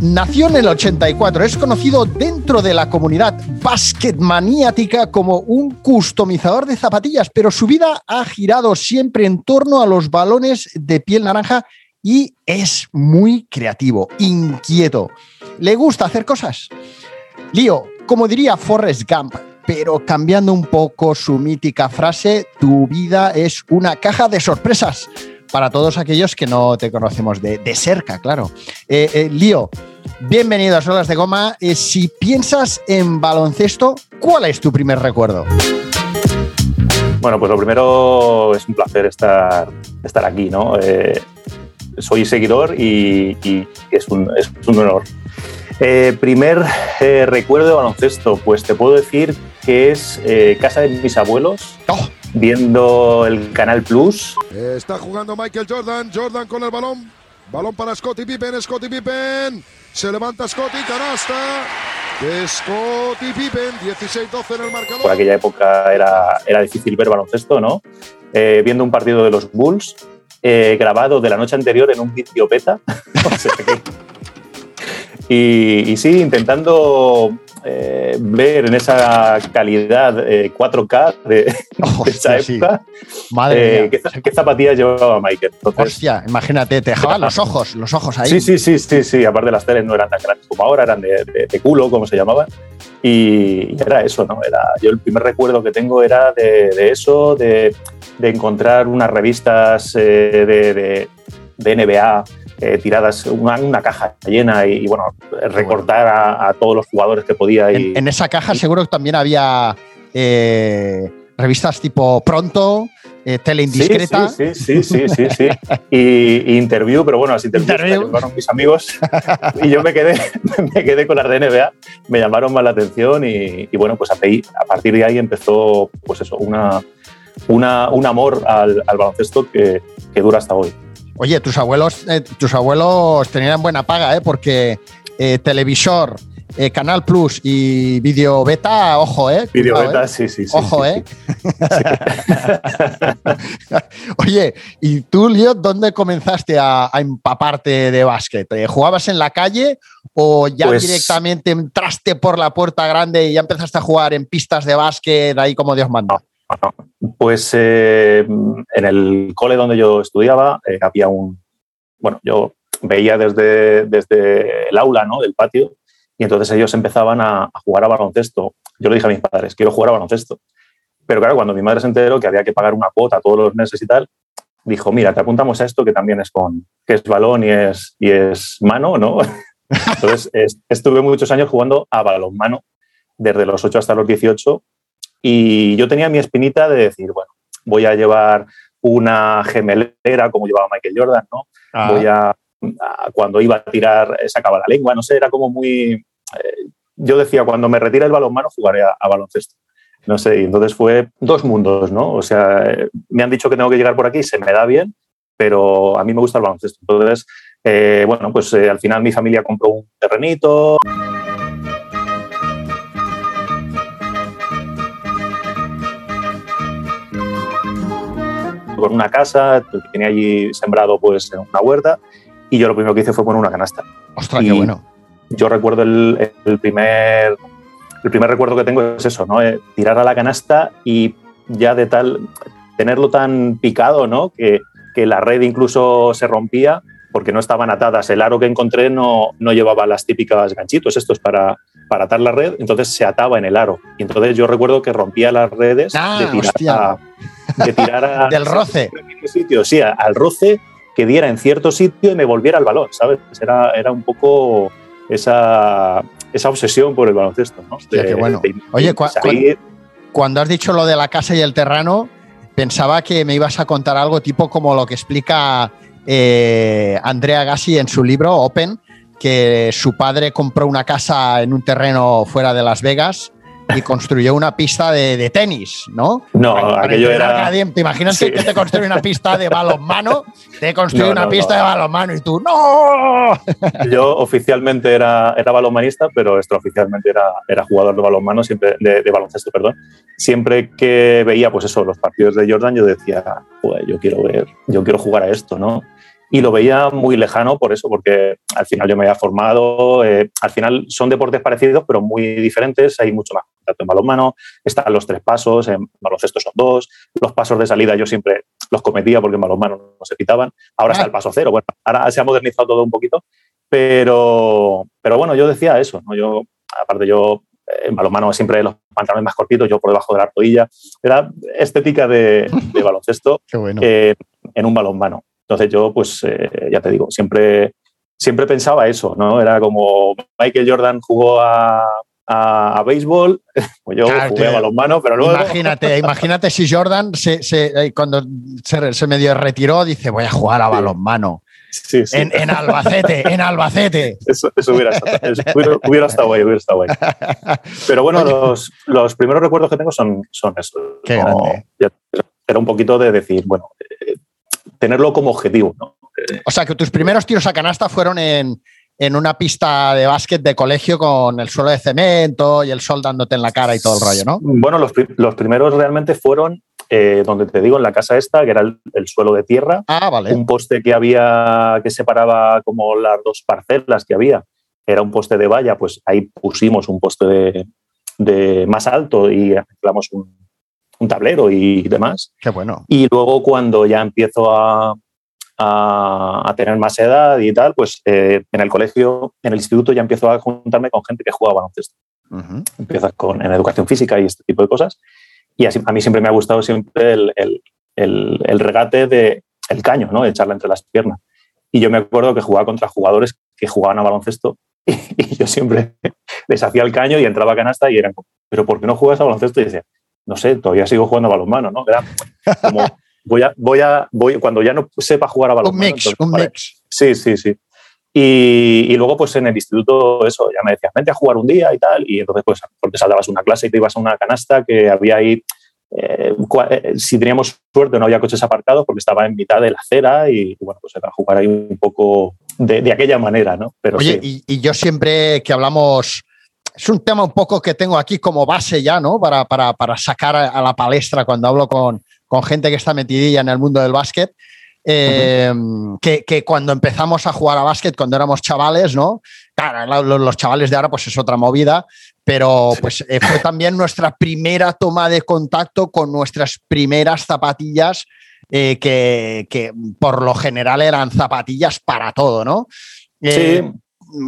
Nació en el 84, es conocido dentro de la comunidad basketmaniática como un customizador de zapatillas, pero su vida ha girado siempre en torno a los balones de piel naranja y es muy creativo, inquieto. ¿Le gusta hacer cosas? Lío, como diría Forrest Gump, pero cambiando un poco su mítica frase, tu vida es una caja de sorpresas para todos aquellos que no te conocemos de, cerca, claro. Eh, eh, Lío, bienvenido a Solas de Goma. Eh, si piensas en baloncesto, ¿cuál es tu primer recuerdo? Bueno, pues lo primero es un placer estar, estar aquí, ¿no? soy seguidor y, es, un, es, un, honor. primer recuerdo de baloncesto, pues te puedo decir que es casa de mis abuelos. ¡Oh! viendo el Canal Plus. Está jugando Michael Jordan, Jordan con el balón. Balón para Scottie Pippen, Scottie Pippen. Se levanta Scottie, canasta. Scottie Pippen, 16-12 en el marcador. Por aquella época era, era difícil ver baloncesto, ¿no? Eh, viendo un partido de los Bulls eh, grabado de la noche anterior en un vídeo y sí, intentando eh, ver en esa calidad 4K eh, de, esa época. Madre eh, ¿qué, zapatillas llevaba Michael? Hostia, imagínate, te dejaban los ojos, los ojos ahí. Sí, sí, sí, sí, sí. Aparte las teles no eran tan grandes como ahora, eran de, culo, como se llamaban. Y, era eso, ¿no? Era, yo el primer recuerdo que tengo era de, eso, de, encontrar unas revistas de, de NBA eh, tiradas, una, caja llena y, bueno, recortar a, todos los jugadores que podía. Y, en, esa caja seguro que también había eh, revistas tipo Pronto, eh, Tele Indiscreta. Sí, sí, sí, sí, sí, y, interview, pero bueno, las interviews me llamaron mis amigos y yo me quedé, me quedé con las de NBA, me llamaron más la atención y, bueno, pues a, a, partir de ahí empezó, pues eso, una, una un amor al, baloncesto que, que dura hasta hoy. Oye, tus abuelos, eh, tus abuelos tenían buena paga, ¿eh? Porque eh, televisor, eh, Canal Plus y Video Beta, ojo, ¿eh? Video Beta, sí, sí, sí. Ojo, ¿eh? Oye, ¿y tú, Leo, dónde comenzaste a, empaparte de básquet? ¿Jugabas en la calle o ya pues directamente entraste por la puerta grande y ya empezaste a jugar en pistas de básquet ahí como Dios manda? Pues eh, en el cole donde yo estudiaba eh, había un, bueno, yo veía desde, desde el aula, ¿no? Del patio, y entonces ellos empezaban a, jugar a baloncesto. Yo le dije a mis padres, quiero jugar a baloncesto. Pero claro, cuando mi madre se enteró que había que pagar una cuota todos los meses y tal, dijo, mira, te apuntamos a esto que también es con, que es balón y es, y es mano, ¿no? Entonces estuve muchos años jugando a balonmano, desde los 8 hasta los 18, y yo tenía mi espinita de decir, bueno, voy a llevar una gemelera como llevaba Michael Jordan, ¿no? Ah. Voy a, cuando iba a tirar, sacaba la lengua, no sé, era como muy... Eh, yo decía, cuando me retire el balonmano jugaré a, baloncesto. No sé, y entonces fue dos mundos, ¿no? O sea, eh, me han dicho que tengo que llegar por aquí, se me da bien, pero a mí me gusta el baloncesto. Entonces, eh, bueno, pues al final mi familia compró un terrenito. Con una casa, tenía allí sembrado pues una huerta, y yo lo primero que hice fue poner una canasta. ¡Ostras, qué bueno! Yo recuerdo el, primer, el primer recuerdo que tengo es eso, ¿no? Eh, tirar a la canasta y ya de tal, tenerlo tan picado, ¿no? Que, que la red incluso se rompía porque no estaban atadas. El aro que encontré no, no llevaba las típicas ganchitos, estos para, para atar la red, entonces se ataba en el aro. Y entonces yo recuerdo que rompía las redes ah, de tirar, de tirar del roce. Sitio, sí, al roce que diera en cierto sitio y me volviera el balón, ¿sabes? Era, era un poco esa, esa obsesión por el baloncesto, ¿no? qué bueno. Oye, cuando has dicho lo de la casa y el terreno, pensaba que me ibas a contar algo tipo como lo que explica eh, Andrea Gassi en su libro Open, que su padre compró una casa en un terreno fuera de Las Vegas y construyó una pista de, tenis, ¿no? No, aquello era. ¿Te imaginas que te construye una pista de balonmano? Te construye una pista de balonmano y tú, ¡no! Yo oficialmente era, era balonmanista, pero extraoficialmente era, era jugador de balonmano, siempre, de, de, baloncesto, perdón. Siempre que veía, pues eso, los partidos de Jordan, yo decía, yo quiero ver, yo quiero jugar a esto, ¿no? Y lo veía muy lejano por eso, porque al final yo me había formado, eh, al final son deportes parecidos, pero muy diferentes, hay mucho más contacto en balonmano, están los tres pasos, en baloncesto son dos, los pasos de salida yo siempre los cometía porque en balonmano no se quitaban, ahora está el paso cero, bueno, ahora se ha modernizado todo un poquito, pero, pero bueno, yo decía eso, ¿no? yo, aparte yo eh, en balonmano siempre los pantalones más cortitos, yo por debajo de la rodilla, era estética de, baloncesto eh, en un balonmano. Entonces yo, pues, eh, ya te digo, siempre, siempre pensaba eso, ¿no? Era como Michael Jordan jugó a, a, béisbol, pues yo jugué a balonmano, pero luego... Imagínate, imagínate si Jordan se, eh, cuando se, se, medio retiró dice voy a jugar a balonmano. Sí, sí. En, en, Albacete, en Albacete. Eso, hubiera, estado, hubiera, estado guay, hubiera estado guay. Pero bueno, los, los, primeros recuerdos que tengo son, son eso. Qué era un poquito de decir, bueno, tenerlo como objetivo. ¿no? O sea, que tus primeros tiros a canasta fueron en, en una pista de básquet de colegio con el suelo de cemento y el sol dándote en la cara y todo el rollo, ¿no? Bueno, los, los primeros realmente fueron eh, donde te digo, en la casa esta, que era el, suelo de tierra. Ah, vale. Un poste que había que separaba como las dos parcelas que había. Era un poste de valla, pues ahí pusimos un poste de, de más alto y anclamos un, un tablero y demás. Qué bueno. Y luego cuando ya empiezo a, a, tener más edad y tal, pues eh, en el colegio, en el instituto ya empiezo a juntarme con gente que juega baloncesto. Empiezas con, en educación física y este tipo de cosas. Y así, a mí siempre me ha gustado siempre el, el, el, regate de el caño, ¿no? echarla entre las piernas. Y yo me acuerdo que jugaba contra jugadores que jugaban a baloncesto y, y yo siempre les hacía el caño y entraba a canasta y eran ¿pero por qué no juegas a baloncesto? Y decía, no sé, todavía sigo jugando a balonmano, ¿no? Era como, voy a, voy a, voy, cuando ya no sepa jugar a balonmano. Un mix, un mix. Sí, sí, sí. Y, y, luego, pues en el instituto, eso, ya me decían, vente a jugar un día y tal. Y entonces, pues, porque saldabas una clase y te ibas a una canasta que había ahí. Eh, eh, si teníamos suerte, no había coches aparcados porque estaba en mitad de la acera y, bueno, pues era jugar ahí un poco de, de aquella manera, ¿no? Pero Oye, y, y yo siempre que hablamos es un tema un poco que tengo aquí como base ya, ¿no? Para, para, para sacar a la palestra cuando hablo con, con, gente que está metidilla en el mundo del básquet. Eh, que, que, cuando empezamos a jugar a básquet, cuando éramos chavales, ¿no? Claro, los, chavales de ahora, pues es otra movida, pero pues eh, fue también nuestra primera toma de contacto con nuestras primeras zapatillas, eh, que, que, por lo general eran zapatillas para todo, ¿no? sí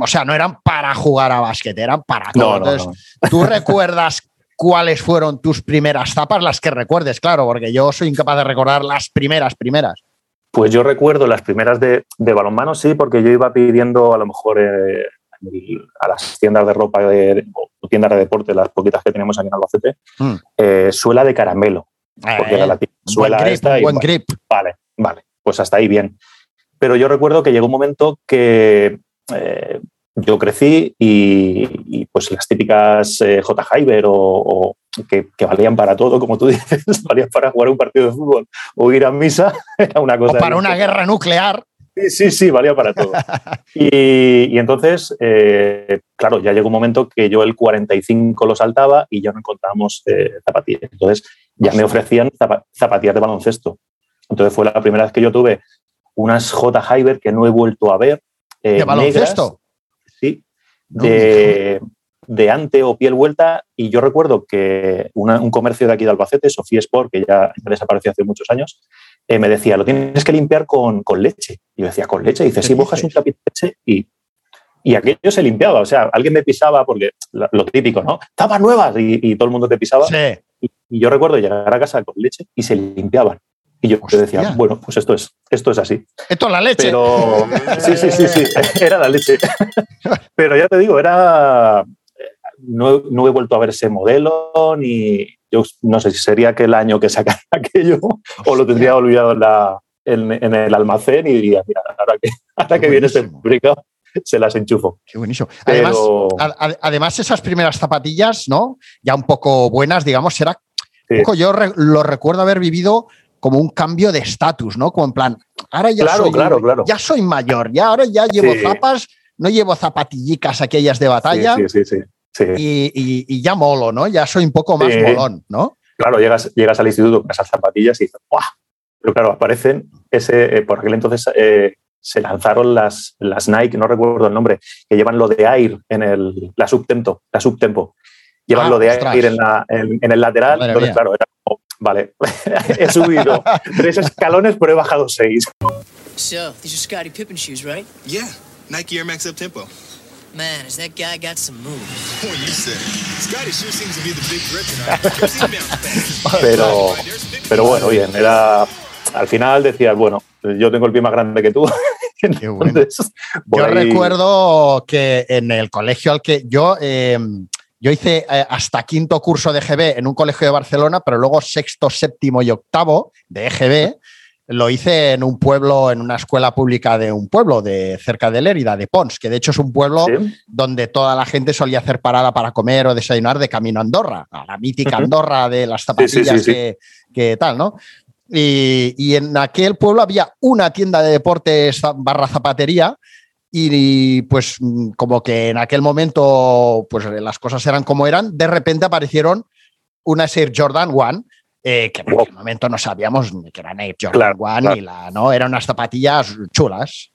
o sea, no eran para jugar a básquet, eran para todo. Entonces, ¿tú recuerdas cuáles fueron tus primeras zapas? Las que recuerdes, claro, porque yo soy incapaz de recordar las primeras, primeras. Pues yo recuerdo las primeras de, de balonmano, sí, porque yo iba pidiendo a lo mejor eh, a las tiendas de ropa de, o tiendas de deporte, las poquitas que tenemos aquí en Albacete, mm. eh, suela de caramelo. Porque era la suela buen grip, esta. buen grip. Vale, vale, pues hasta ahí bien. Pero yo recuerdo que llegó un momento que eh, yo crecí y, pues las típicas eh, J. Hyber o, que, valían para todo, como tú dices, valían para jugar un partido de fútbol o ir a misa, era una cosa. O para una guerra nuclear. Sí, sí, sí, valía para todo. y, entonces, eh, claro, ya llegó un momento que yo el 45 lo saltaba y ya no encontrábamos zapatillas. Entonces, ya me ofrecían zapatillas de baloncesto. Entonces, fue la primera vez que yo tuve unas J. Hyber que no he vuelto a ver eh, ¿De baloncesto? sí, de, de, ante o piel vuelta. Y yo recuerdo que un comercio de aquí de Albacete, Sofía Sport, que ya desapareció hace muchos años, eh, me decía, lo tienes que limpiar con, con leche. Y yo decía, ¿con leche? Y dice, sí, mojas un trapito de leche y, y aquello se limpiaba. O sea, alguien me pisaba, porque lo, típico, ¿no? Tapas nuevas y, todo el mundo te pisaba. Sí. Y, y, yo recuerdo llegar a casa con leche y se limpiaban. Y yo te decía, bueno, pues esto es, esto es así. Esto es la leche. Pero sí, sí, sí, sí, era la leche. Pero ya te digo, era. No, no, he vuelto a ver ese modelo, ni yo no sé si sería aquel año que sacaron aquello, o lo tendría olvidado en, la, en, en, el almacén y diría, mira, ahora que, ahora que viene este publicado, se las enchufo. Qué buenísimo. Además, además, esas primeras zapatillas, ¿no? Ya un poco buenas, digamos, era. poco, yo lo recuerdo haber vivido como un cambio de estatus, ¿no? Como en plan, ahora ya soy, claro, claro. ya soy mayor, ya ahora ya llevo zapas, no llevo zapatillicas aquellas de batalla. Sí, sí, sí. Y, ya molo, ¿no? Ya soy un poco más molón, ¿no? Claro, llegas, llegas al instituto con esas zapatillas y dices, ¡guau! Pero claro, aparecen ese, eh, por aquel entonces eh, se lanzaron las, las Nike, no recuerdo el nombre, que llevan lo de Air en el, la subtempo, la subtempo. Llevan ah, lo de Air en, la, en, el lateral. entonces, claro, era vale, he subido tres escalones, pero he bajado seis. So, these are Scottie Pippen shoes, right? Yeah, Nike Air Max Up Tempo. Man, has that guy got some moves. What you say? Scottie sure seems to be the big threat tonight. pero, pero bueno, bien, era al final decías, bueno, yo tengo el pie más grande que tú. yo recuerdo que en el colegio al que yo, em, yo hice eh, hasta quinto curso de EGB en un colegio de Barcelona, pero luego sexto, séptimo y octavo de EGB lo hice en un pueblo, en una escuela pública de un pueblo de cerca de Lérida, de Pons, que de hecho es un pueblo donde toda la gente solía hacer parada para comer o desayunar de camino a Andorra, a la mítica Andorra de las zapatillas que, que, tal, ¿no? Y, en aquel pueblo había una tienda de deportes barra zapatería y pues como que en aquel momento pues las cosas eran como eran, de repente aparecieron una Air Jordan One, eh, que en aquel momento no sabíamos que eran Air Jordan One, la, ¿no? eran unas zapatillas chulas.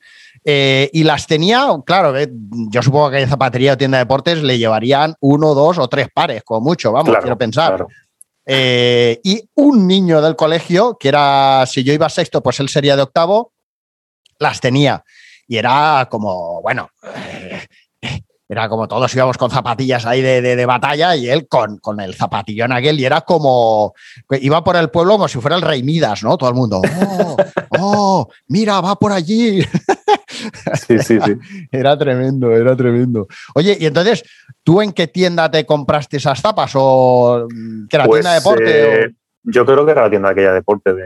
Eh, y las tenía, claro, eh, yo supongo que en zapatería o tienda de deportes le llevarían uno, dos o tres pares, como mucho, vamos, quiero pensar. Y un niño del colegio, que era, si yo iba sexto, pues él sería de octavo, las tenía. Y era como, bueno, era como todos íbamos con zapatillas ahí de, batalla y él con, con, el zapatillón aquel y era como, iba por el pueblo como si fuera el rey Midas, ¿no? Todo el mundo, oh, oh mira, va por allí. Sí, sí, sí. Era tremendo, era tremendo. Oye, y entonces, ¿tú en qué tienda te compraste esas zapas? ¿O que era pues, tienda de deporte? Eh, yo creo que era la tienda aquella de deporte de,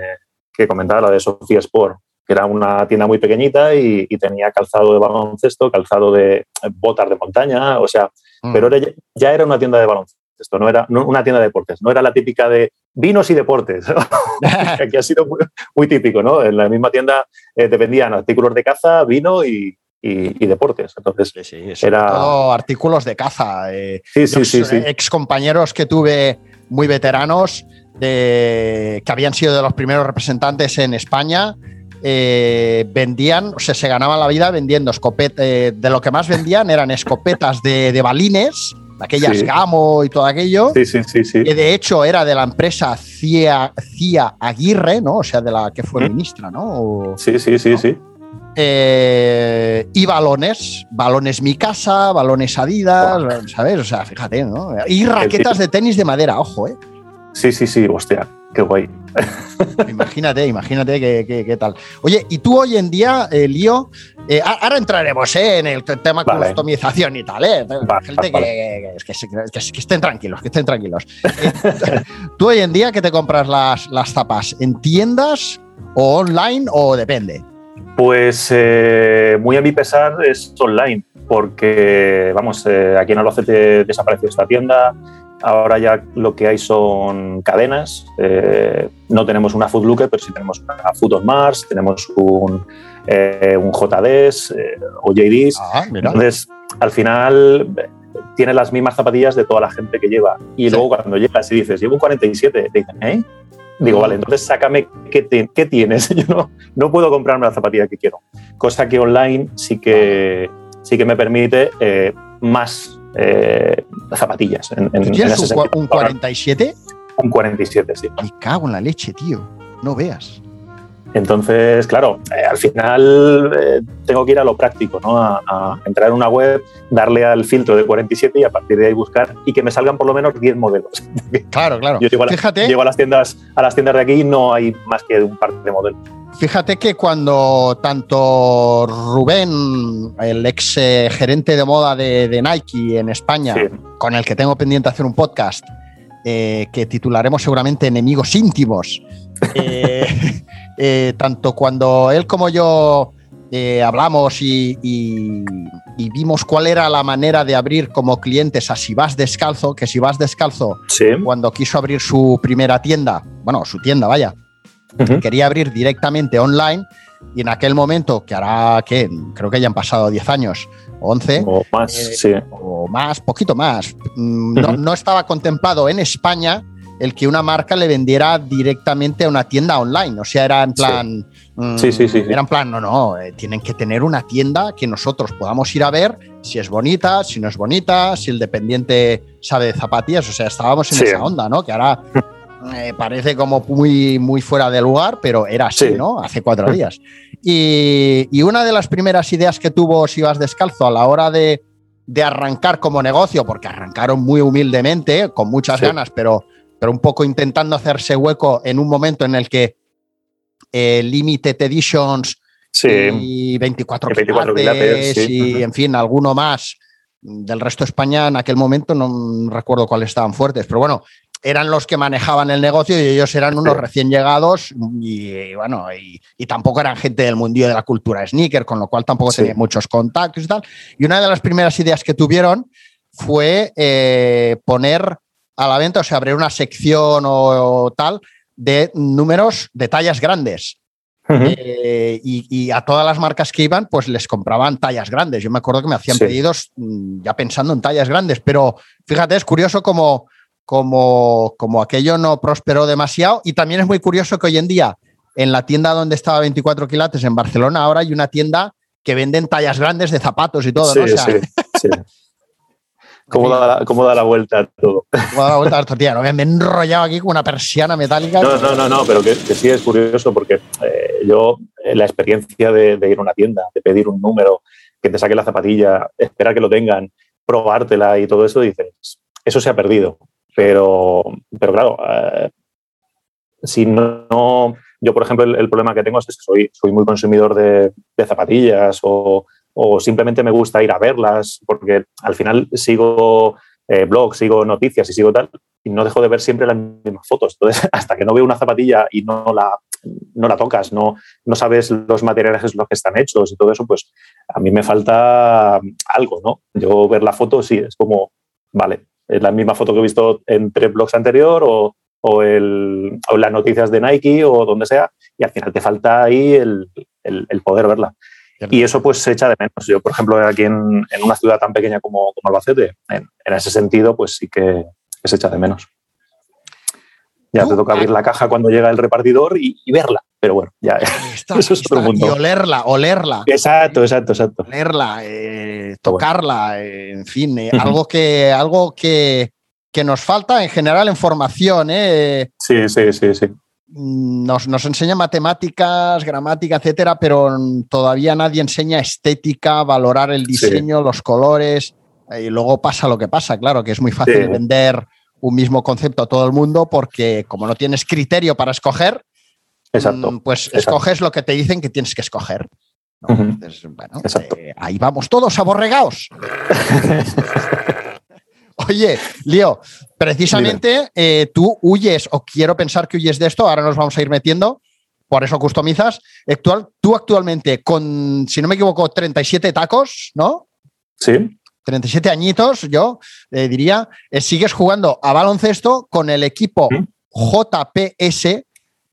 que comentaba, la de Sofía Sport era una tienda muy pequeñita y, tenía calzado de baloncesto, calzado de botas de montaña, o sea, mm. pero ya era una tienda de baloncesto, no era una tienda de deportes, no era la típica de vinos y deportes, que ha sido muy, típico, ¿no? En la misma tienda eh, te vendían artículos de caza, vino y, deportes. Entonces, sí, era. artículos de caza. Eh, sí, sí, sí, sí, Ex compañeros que tuve muy veteranos de, que habían sido de los primeros representantes en España eh, vendían, o sea, se ganaban la vida vendiendo escopetas, eh, de lo que más vendían eran escopetas de, balines, aquellas Gamo y todo aquello. Sí, sí, sí, sí. Que de hecho era de la empresa Cia, Aguirre, ¿no? O sea, de la que fue ministra, ¿no? sí, sí, sí, sí. Eh, y balones, balones mi casa, balones Adidas, ¿sabes? O sea, fíjate, ¿no? Y raquetas de tenis de madera, ojo, ¿eh? Sí, sí, sí, hostia, qué guay. Imagínate, imagínate qué, tal. Oye, y tú hoy en día, eh, Lío, eh, ahora entraremos eh, en el tema vale. customización y tal, ¿eh? Gente que, estén tranquilos, que estén tranquilos. tú hoy en día, ¿qué te compras las, las zapas? ¿En tiendas o online o depende? Pues muy a mi pesar es online, porque, vamos, aquí en Albacete desapareció esta tienda, Ahora ya lo que hay son cadenas. Eh, no tenemos una Foodlooker, pero sí tenemos una Food of Mars, tenemos un, eh, un JDs eh, o JDs. Ah, Entonces, al final tiene las mismas zapatillas de toda la gente que lleva. Y luego cuando llegas y dices, llevo un 47, te dicen, ¿eh? Digo, vale, entonces sácame qué, qué tienes. Yo no, no, puedo comprarme la zapatilla que quiero. Cosa que online sí que, sí que me permite más eh, zapatillas. En, ¿Tienes un, 47? Un 47, sí. Me cago en la leche, tío. No veas. Entonces, claro, eh, al final eh, tengo que ir a lo práctico, ¿no? A, entrar en una web, darle al filtro de 47 y a partir de ahí buscar y que me salgan por lo menos 10 modelos. Claro, claro. Yo llego a, Fíjate. llego a las tiendas, a las tiendas de aquí y no hay más que un par de modelos. Fíjate que cuando tanto Rubén, el ex eh, gerente de moda de, Nike en España, con el que tengo pendiente hacer un podcast, eh, que titularemos seguramente Enemigos íntimos, eh, tanto cuando él como yo hablamos y, y- y vimos cuál era la manera de abrir como clientes a Si Vas Descalzo, que Si Vas Descalzo, Sí. cuando quiso abrir su primera tienda, bueno, su tienda, vaya, Quería abrir directamente online y en aquel momento, que hará, que creo que ya han pasado 10 años, 11 O más, Eh, sí. o más, poquito más, mm, no, estaba contemplado en España el que una marca le vendiera directamente a una tienda online. O sea, era en Sí. plan. mm, Sí, sí, sí, sí. Era en plan, no, no, eh, tienen que tener una tienda que nosotros podamos ir a ver si es bonita, si no es bonita, si el dependiente sabe de zapatillas. O sea, estábamos en Sí. esa onda, ¿no? Que ahora eh, parece como muy, muy fuera de lugar, pero era así, Sí. ¿no? Hace cuatro días. Y, y una de las primeras ideas que tuvo Si vas descalzo a la hora de, de arrancar como negocio, porque arrancaron muy humildemente, con muchas Sí. ganas, pero, pero un poco intentando hacerse hueco en un momento en el que eh, Limited Editions Sí. y 24, Y 24 quilates quilates, y, Ujú. en fin, alguno más del resto de España en aquel momento, no recuerdo cuáles estaban fuertes, pero bueno, eran los que manejaban el negocio y ellos eran unos recién llegados y, bueno, y, y tampoco eran gente del mundillo de la cultura sneaker, con lo cual tampoco Sí. tenían muchos contactos y tal. Y una de las primeras ideas que tuvieron fue eh, poner a la venta, o sea, abrir una sección o, o tal de números de tallas grandes. Eh, y, y a todas las marcas que iban, pues les compraban tallas grandes. Yo me acuerdo que me hacían Sí. pedidos mm, ya pensando en tallas grandes, pero fíjate, es curioso como, como, como aquello no prosperó demasiado. Y también es muy curioso que hoy en día, en la tienda donde estaba 24 quilates en Barcelona, ahora hay una tienda que venden tallas grandes de zapatos y todo, sí, ¿no? O sea, sí, sí. ¿Cómo, da la, ¿Cómo da la vuelta a todo? voy a dar vuelta a la tortilla, ¿no? Me he enrollado aquí con una persiana metálica. No, no, no, no, pero que, que sí es curioso porque eh, yo, eh, la experiencia de, de ir a una tienda, de pedir un número, que te saque la zapatilla, esperar que lo tengan, probártela y todo eso, dices, eso se ha perdido. Pero, pero claro, eh, si no, yo por ejemplo, el, problema que tengo es que soy, soy muy consumidor de, zapatillas o, o simplemente me gusta ir a verlas porque al final sigo eh, blogs, sigo noticias y sigo tal y no dejo de ver siempre las mismas fotos. Entonces, hasta que no veo una zapatilla y no la, no la tocas, no, no sabes los materiales los que están hechos y todo eso, pues a mí me falta algo, ¿no? Yo ver la foto sí, es como, vale, es la misma foto que he visto en tres blogs anterior o, o, el, o las noticias de Nike o donde sea, y al final te falta ahí el, el, el poder verla. Y eso pues se echa de menos. Yo, por ejemplo, aquí en, en una ciudad tan pequeña como, como Albacete, en, en, ese sentido, pues sí que, que se echa de menos. Ya te toca abrir la caja cuando llega el repartidor y, y verla. Pero bueno, ya Está, eso es está, otro mundo. Y olerla, olerla. Exacto, exacto, exacto. Olerla, eh, tocarla, eh, en fin, eh, algo que, algo que, que, nos falta en general en formación. Eh. Sí, sí, sí, sí. Nos, nos, enseña matemáticas, gramática, etcétera, pero todavía nadie enseña estética, valorar el diseño, sí. los colores. Y luego pasa lo que pasa, claro, que es muy fácil sí. vender un mismo concepto a todo el mundo porque como no tienes criterio para escoger, Exacto. pues Exacto. escoges lo que te dicen que tienes que escoger. ¿no? Uh -huh. Entonces, bueno, eh, ahí vamos todos aborregados. Oye, Lío, precisamente eh, tú huyes, o quiero pensar que huyes de esto, ahora nos vamos a ir metiendo, por eso customizas. Actual, tú actualmente con, si no me equivoco, 37 tacos, ¿no? Sí. 37 añitos, yo eh, diría, sigues jugando a baloncesto con el equipo ¿Mm? JPS,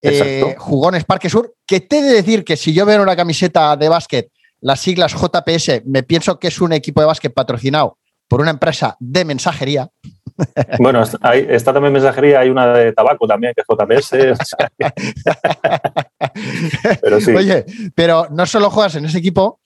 eh, Jugones Parque Sur, que te he de decir que si yo veo una camiseta de básquet las siglas JPS, me pienso que es un equipo de básquet patrocinado por una empresa de mensajería. Bueno, hay, está también mensajería, hay una de tabaco también, que es JPS. O sea, pero sí. Oye, pero no solo juegas en ese equipo,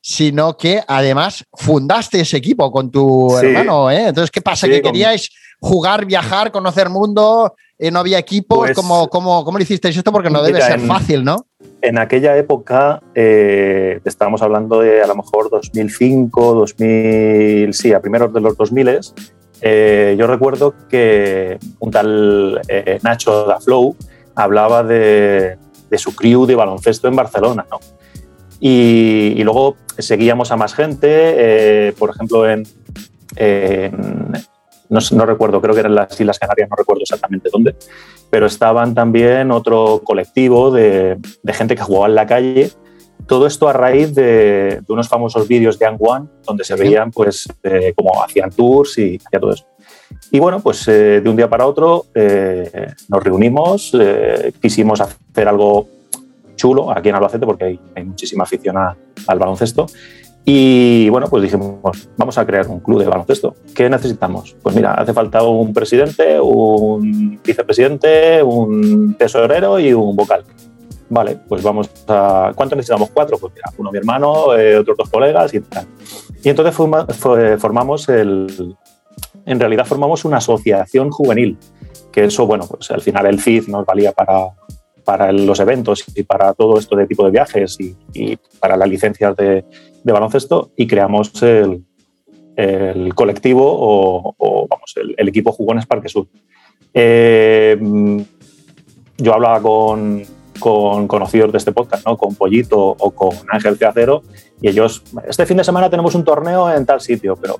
sino que además fundaste ese equipo con tu sí. hermano. ¿eh? Entonces, ¿qué pasa? Sí, ¿Que queríais jugar, viajar, conocer mundo? Eh, ¿No había equipos? Pues, ¿Cómo, cómo, ¿Cómo, lo hicisteis esto? Porque no debe ser en, fácil, ¿no? En aquella época, eh, estábamos hablando de a lo mejor 2005, 2000, sí, a primeros de los 2000, eh, yo recuerdo que un tal eh, Nacho da Flow hablaba de, de, su crew de baloncesto en Barcelona, ¿no? Y, y luego seguíamos a más gente, por ejemplo, en, en no, no, recuerdo, creo que eran las Islas Canarias, no recuerdo exactamente dónde, pero estaban también otro colectivo de, de gente que jugaba en la calle todo esto a raíz de, unos famosos vídeos de Ang One, donde se veían pues eh, cómo hacían tours y hacía todo eso. Y bueno, pues eh, de un día para otro eh, nos reunimos, quisimos hacer algo chulo aquí en Albacete porque hay, muchísima afición al baloncesto. Y bueno, pues dijimos, vamos a crear un club de baloncesto. ¿Qué necesitamos? Pues mira, hace falta un presidente, un vicepresidente, un tesorero y un vocal. Vale, pues vamos a... ¿Cuánto necesitamos? Cuatro. Pues mira, uno mi hermano, eh, otros dos colegas y tal. Y entonces formamos el... En realidad formamos una asociación juvenil, que eso, bueno, pues al final el CID nos valía para, para los eventos y para todo esto de tipo de viajes y, para las licencias de, baloncesto y creamos el, el colectivo o, vamos, el, equipo Jugones Parque Sur. Eh, yo hablaba con, con conocidos de este podcast, ¿no? con Pollito o con Ángel Cero, y ellos, este fin de semana tenemos un torneo en tal sitio, pero,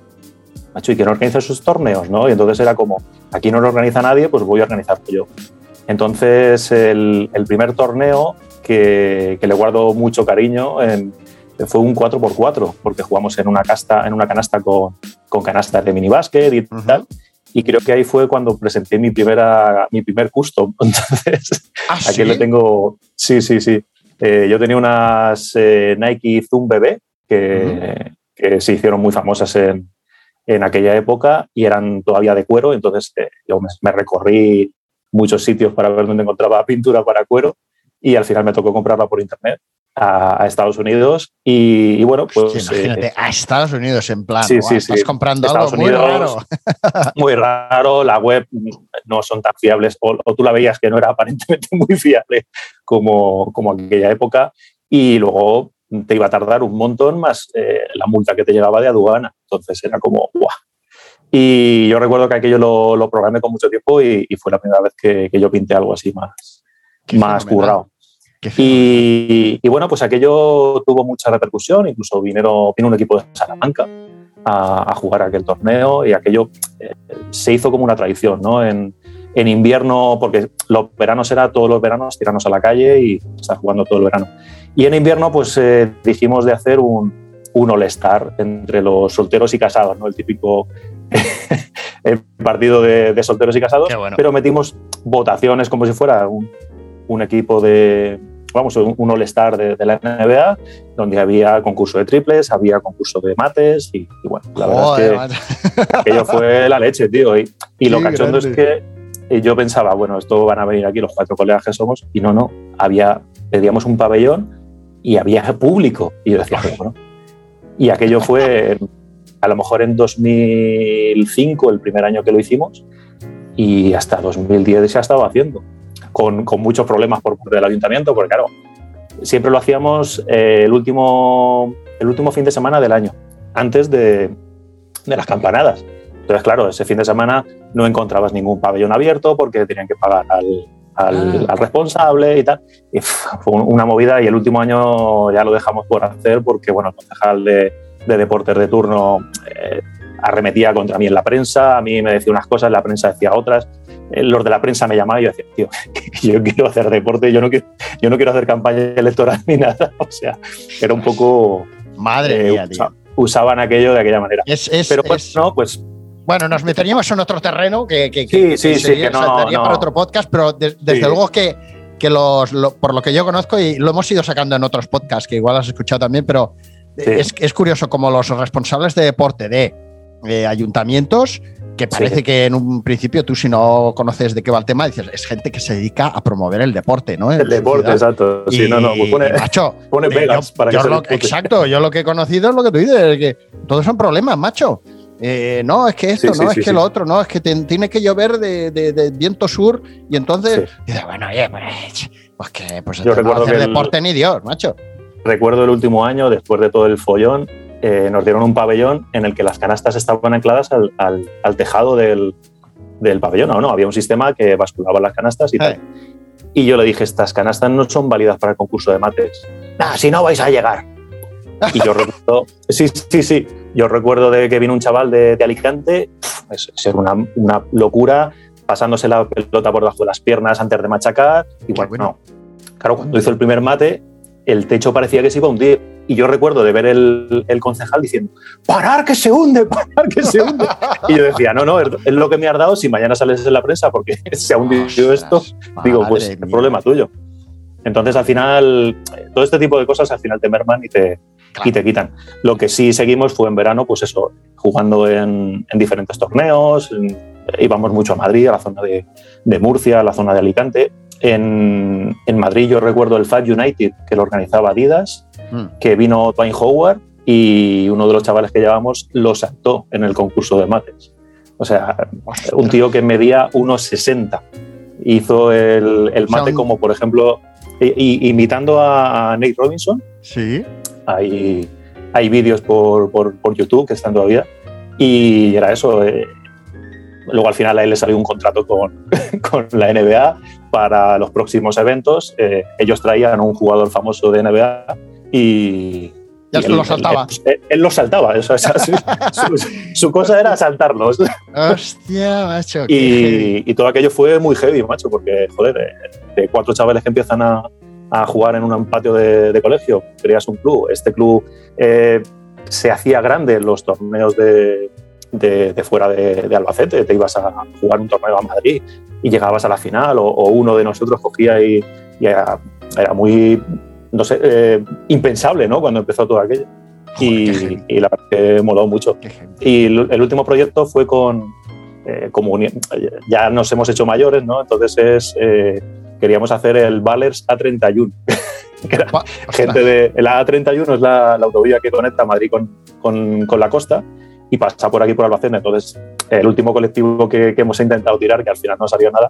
macho, ¿y quién organiza esos torneos? ¿no? Y entonces era como, aquí no lo organiza nadie, pues voy a organizarlo yo. Entonces, el, primer torneo que, le guardo mucho cariño fue un 4x4, porque jugamos en una, casta, en una canasta con, con canastas de minibásquet y tal. Y creo que ahí fue cuando presenté mi, primera, mi primer custom. Entonces, ¿Ah, aquí le tengo. Sí, sí, sí. Eh, yo tenía unas eh, Nike Zoom BB que, que, se hicieron muy famosas en, en, aquella época y eran todavía de cuero. Entonces, eh, yo me, recorrí muchos sitios para ver dónde encontraba pintura para cuero y al final me tocó comprarla por internet a, Estados Unidos y, bueno, pues... imagínate, eh, a Estados Unidos en plan, sí, sí, estás comprando algo muy raro. muy raro, la web no son tan fiables o, tú la veías que no era aparentemente muy fiable como, como aquella época y luego te iba a tardar un montón más eh, la multa que te llegaba de aduana. Entonces era como, ¡guau! Y yo recuerdo que aquello lo, lo programé con mucho tiempo y, fue la primera vez que, que, yo pinté algo así más, más currado. Y, y, bueno, pues aquello tuvo mucha repercusión, incluso vinieron, vino un equipo de Salamanca a, a jugar aquel torneo y aquello eh, se hizo como una tradición, ¿no? En, en, invierno, porque los veranos era todos los veranos tirarnos a la calle y estar jugando todo el verano. Y en invierno, pues eh, dijimos de hacer un, un all-star entre los solteros y casados, ¿no? El típico el partido de, solteros y casados, pero metimos votaciones como si fuera un, un equipo de, vamos, un All-Star de, la NBA, donde había concurso de triples, había concurso de mates y, bueno, la verdad es que aquello fue la leche, tío. Y, y lo cachondo es que yo pensaba, bueno, esto van a venir aquí los cuatro colegas que somos, y no, no, había, pedíamos un pabellón y había público. Y yo decía, bueno, y aquello fue a lo mejor en 2005, el primer año que lo hicimos, y hasta 2010 se ha estado haciendo con, muchos problemas por parte del ayuntamiento, porque claro, siempre lo hacíamos eh, el, último, el último fin de semana del año, antes de, las campanadas. Entonces, claro, ese fin de semana no encontrabas ningún pabellón abierto porque tenían que pagar al, al, ah. responsable y tal. Y fue una movida y el último año ya lo dejamos por hacer porque, bueno, el concejal de, de deportes de turno eh, arremetía contra mí en la prensa, a mí me decía unas cosas, la prensa decía otras. Eh, los de la prensa me llamaban y yo decía, tío, yo quiero hacer deporte, yo no quiero, yo no quiero hacer campaña electoral ni nada. O sea, era un poco. Madre eh, mía, tío. Usaban aquello de aquella manera. Pero pues, no, pues. Bueno, nos meteríamos en otro terreno que, que, sí, sí, sí, que no, para otro podcast, pero desde luego que, que los, por lo que yo conozco, y lo hemos ido sacando en otros podcasts, que igual has escuchado también, pero es, es, curioso como los responsables de deporte de eh, ayuntamientos, que parece que en un principio tú si no conoces de qué va el tema, dices, es gente que se dedica a promover el deporte, ¿no? El deporte, exacto. Sí, no, no, pues pone, macho, pone pegas para que Exacto, yo lo que he conocido es lo que tú dices, que todos son problemas, macho. Eh, no, es que esto, no, es que lo otro, no, es que tiene que llover de, viento sur y entonces, dices, bueno, oye, pues, pues que pues yo no hacer deporte ni Dios, macho recuerdo el último año, después de todo el follón, eh, nos dieron un pabellón en el que las canastas estaban ancladas al, al, tejado del, del, pabellón. No, no, había un sistema que basculaba las canastas y tal. Y yo le dije, estas canastas no son válidas para el concurso de mates. Ah, si no vais a llegar. Y yo recuerdo, sí, sí, sí, yo recuerdo de que vino un chaval de, Alicante, es, una, una, locura, pasándose la pelota por debajo de las piernas antes de machacar. Y bueno, claro, cuando hizo el primer mate, el techo parecía que se iba a hundir. Y yo recuerdo de ver el, el concejal diciendo, parar que se hunde, parar que se hunde. y yo decía, no, no, es, lo que me has dado si mañana sales en la prensa porque se ha hundido esto. Digo, pues es problema tuyo. Entonces, al final, todo este tipo de cosas al final te merman y te, y te quitan. Lo que sí seguimos fue en verano, pues eso, jugando en, en diferentes torneos, íbamos mucho a Madrid, a la zona de, de Murcia, a la zona de Alicante. En, en, Madrid yo recuerdo el Fab United, que lo organizaba Adidas, mm. que vino Twain Howard y uno de los chavales que llevábamos lo saltó en el concurso de mates. O sea, un tío que medía unos 60. Hizo el, el mate como, por ejemplo, imitando a Nate Robinson. Sí. Hay, hay vídeos por, por, por, YouTube que están todavía. Y era eso. Eh, luego al final a él le salió un contrato con, con la NBA para los próximos eventos. Eh, ellos traían un jugador famoso de NBA y, ya se lo saltaba. Él, él, lo saltaba. O sea, su, su, su, cosa era saltarlos. Hostia, macho. Y, y, todo aquello fue muy heavy, macho, porque, joder, de, de cuatro chavales que empiezan a, a jugar en un patio de, de, colegio, creas un club. Este club eh, se hacía grande en los torneos de, de, de fuera de, Albacete. Te ibas a jugar un torneo a Madrid y llegabas a la final, o, o uno de nosotros cogía y, y era, era muy no sé, eh, impensable, ¿no? Cuando empezó todo aquello. Y, y, la verdad que moló mucho. Y el último proyecto fue con, eh, ya nos hemos hecho mayores, ¿no? Entonces es, eh, queríamos hacer el Valers A31. que era gente de, el A31 es la, la, autovía que conecta Madrid con, con, con, la costa y pasa por aquí por Albacete. Entonces, el último colectivo que, que hemos intentado tirar, que al final no salió nada,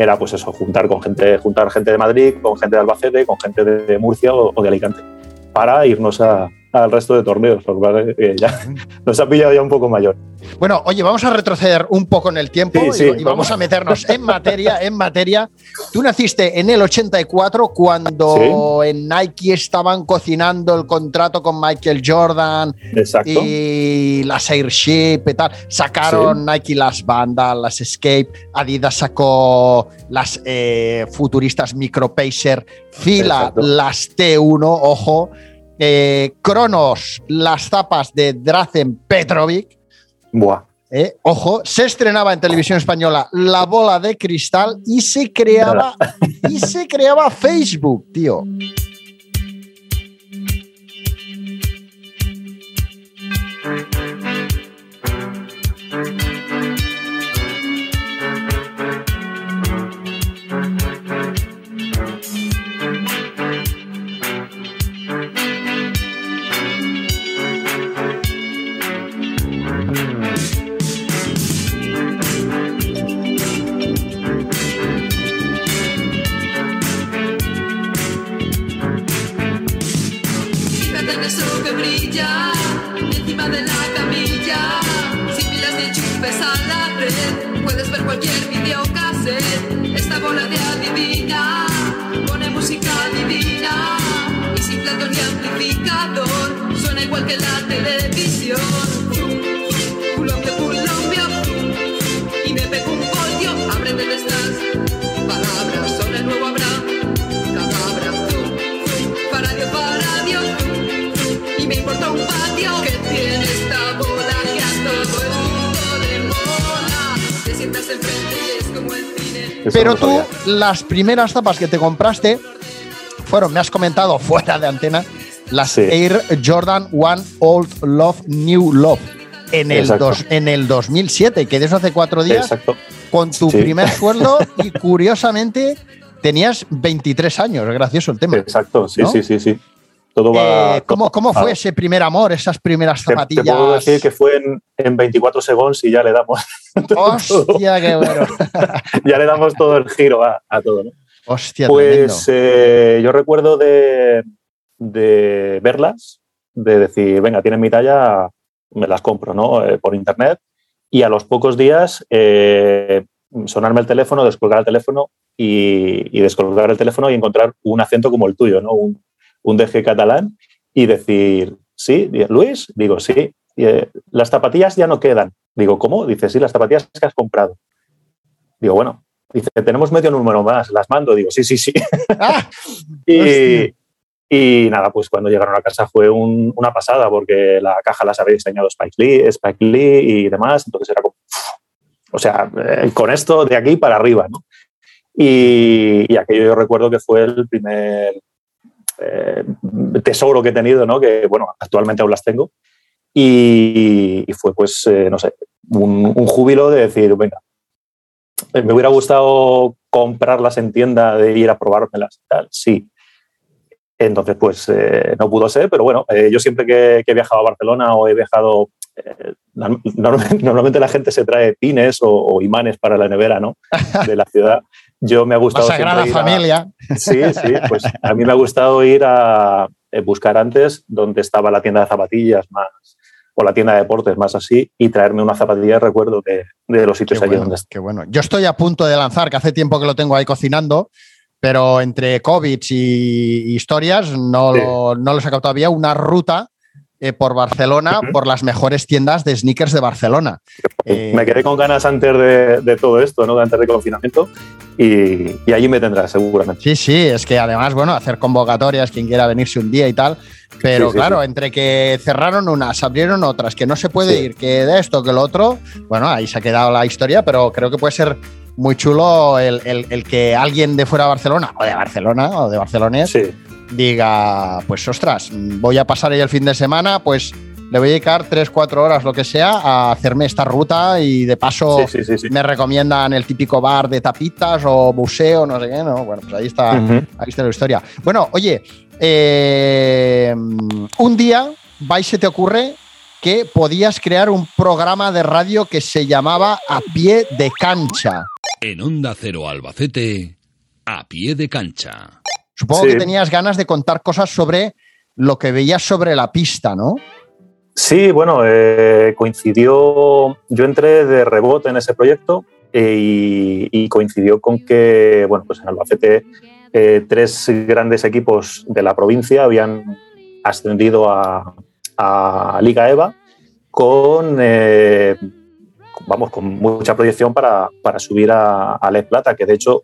era pues eso, juntar con gente, juntar gente de Madrid, con gente de Albacete, con gente de Murcia o, o de Alicante, para irnos a, al resto de torneos, porque eh, ya nos ha pillado ya un poco mayor. Bueno, oye, vamos a retroceder un poco en el tiempo sí, sí, y, y vamos. vamos. a meternos en materia, en materia. Tú naciste en el 84 cuando sí. en Nike estaban cocinando el contrato con Michael Jordan Exacto. y las Airship y tal. Sacaron Nike las bandas, las Escape, Adidas sacó las eh, futuristas Micro Pacer, Fila Exacto. las T1, ojo eh, Cronos, las zapas de Drazen Petrovic. Buah. Eh, ojo, se estrenaba en televisión española La bola de cristal y se creaba y se creaba Facebook, tío. Las primeras zapas que te compraste fueron, me has comentado fuera de antena, las sí. Air Jordan One Old Love New Love en el, dos, en el 2007, que de eso hace cuatro días, Exacto. con tu sí. primer sueldo y curiosamente tenías 23 años, gracioso el tema. Exacto, sí, ¿no? sí, sí, sí. Todo va, eh, ¿Cómo, cómo fue ese primer amor, esas primeras zapatillas? Te, te puedo decir que fue en, en 24 segundos y ya le damos. Hostia, qué bueno. ya le damos todo el giro a, a todo. ¿no? Hostia, pues eh, yo recuerdo de, de, verlas, de decir, venga, tienen mi talla, me las compro, ¿no? Eh, por internet. Y a los pocos días eh, sonarme el teléfono, descolgar el teléfono y, y, descolgar el teléfono y encontrar un acento como el tuyo, ¿no? Un, un DG catalán y decir, sí, Luis, digo, sí, y, eh, las zapatillas ya no quedan. Digo, ¿cómo? Dice, sí, las zapatillas que has comprado. Digo, bueno, dice, tenemos medio número más, las mando. Digo, sí, sí, sí. Ah, y, Y nada, pues cuando llegaron a casa fue una pasada porque la caja las había diseñado Spike Lee, Spike Lee y demás. Entonces era como, o sea, eh, con esto de aquí para arriba, ¿no? Y, aquello yo recuerdo que fue el primer eh, tesoro que he tenido, ¿no? Que, bueno, actualmente aún las tengo. Y, fue, pues, eh, no sé, un, un, júbilo de decir, venga, me hubiera gustado comprarlas en tienda, de ir a probármelas y tal, sí. Entonces, pues eh, no pudo ser, pero bueno, eh, yo siempre que, he viajado a Barcelona o he viajado, eh, normalmente, la gente se trae pines o, imanes para la nevera, ¿no? De la ciudad. Yo me ha gustado... La Sagrada Familia. sí, sí, pues a mí me ha gustado ir a buscar antes donde estaba la tienda de zapatillas más, o la tienda de deportes más así y traerme una zapatilla de recuerdo de, los sitios allí donde está. Qué bueno. Yo estoy a punto de lanzar, que hace tiempo que lo tengo ahí cocinando, pero entre COVID y historias no, lo, no lo he sacado todavía, una ruta eh, por Barcelona, por las mejores tiendas de sneakers de Barcelona. Me quedé con ganas antes de, todo esto, ¿no? antes del confinamiento, y, y, allí me tendrás seguramente. Sí, sí, es que además, bueno, hacer convocatorias, quien quiera venirse un día y tal, pero claro, entre que cerraron unas, abrieron otras, que no se puede ir, que de esto, que lo otro, bueno, ahí se ha quedado la historia, pero creo que puede ser muy chulo el, que alguien de fuera de Barcelona, o de Barcelona, o de Barcelones, diga, pues ostras, voy a pasar ahí el fin de semana, pues le voy a dedicar 3, 4 horas, lo que sea, a hacerme esta ruta y de paso me recomiendan el típico bar de tapitas o museo, no sé qué, ¿no? Bueno, pues ahí está, ahí está la historia. Bueno, oye, eh, un día, vais se te ocurre que podías crear un programa de radio que se llamaba A Pie de Cancha. En Onda Cero Albacete, A Pie de Cancha. Supongo que tenías ganas de contar cosas sobre lo que veías sobre la pista, ¿no? Sí, bueno, eh, coincidió, yo entré de rebote en ese proyecto eh, y, coincidió con que, bueno, pues en Albacete eh, tres grandes equipos de la provincia habían ascendido a, Liga EVA con, vamos, con mucha proyección para, subir a, a Plata, que de hecho,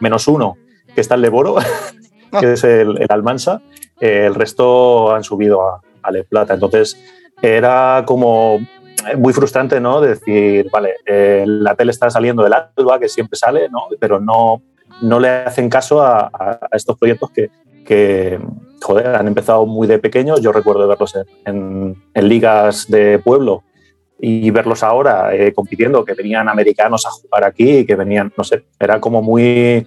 menos uno que está el Leboro, que es el, Almansa, el resto han subido a, a Plata. Entonces era como muy frustrante, ¿no? Decir, vale, eh, la tele está saliendo del alba, que siempre sale, ¿no? Pero no, no le hacen caso a, estos proyectos que, que, joder, han empezado muy de pequeños. Yo recuerdo verlos en, en, ligas de pueblo y verlos ahora eh, compitiendo, que venían americanos a jugar aquí, que venían, no sé, era como muy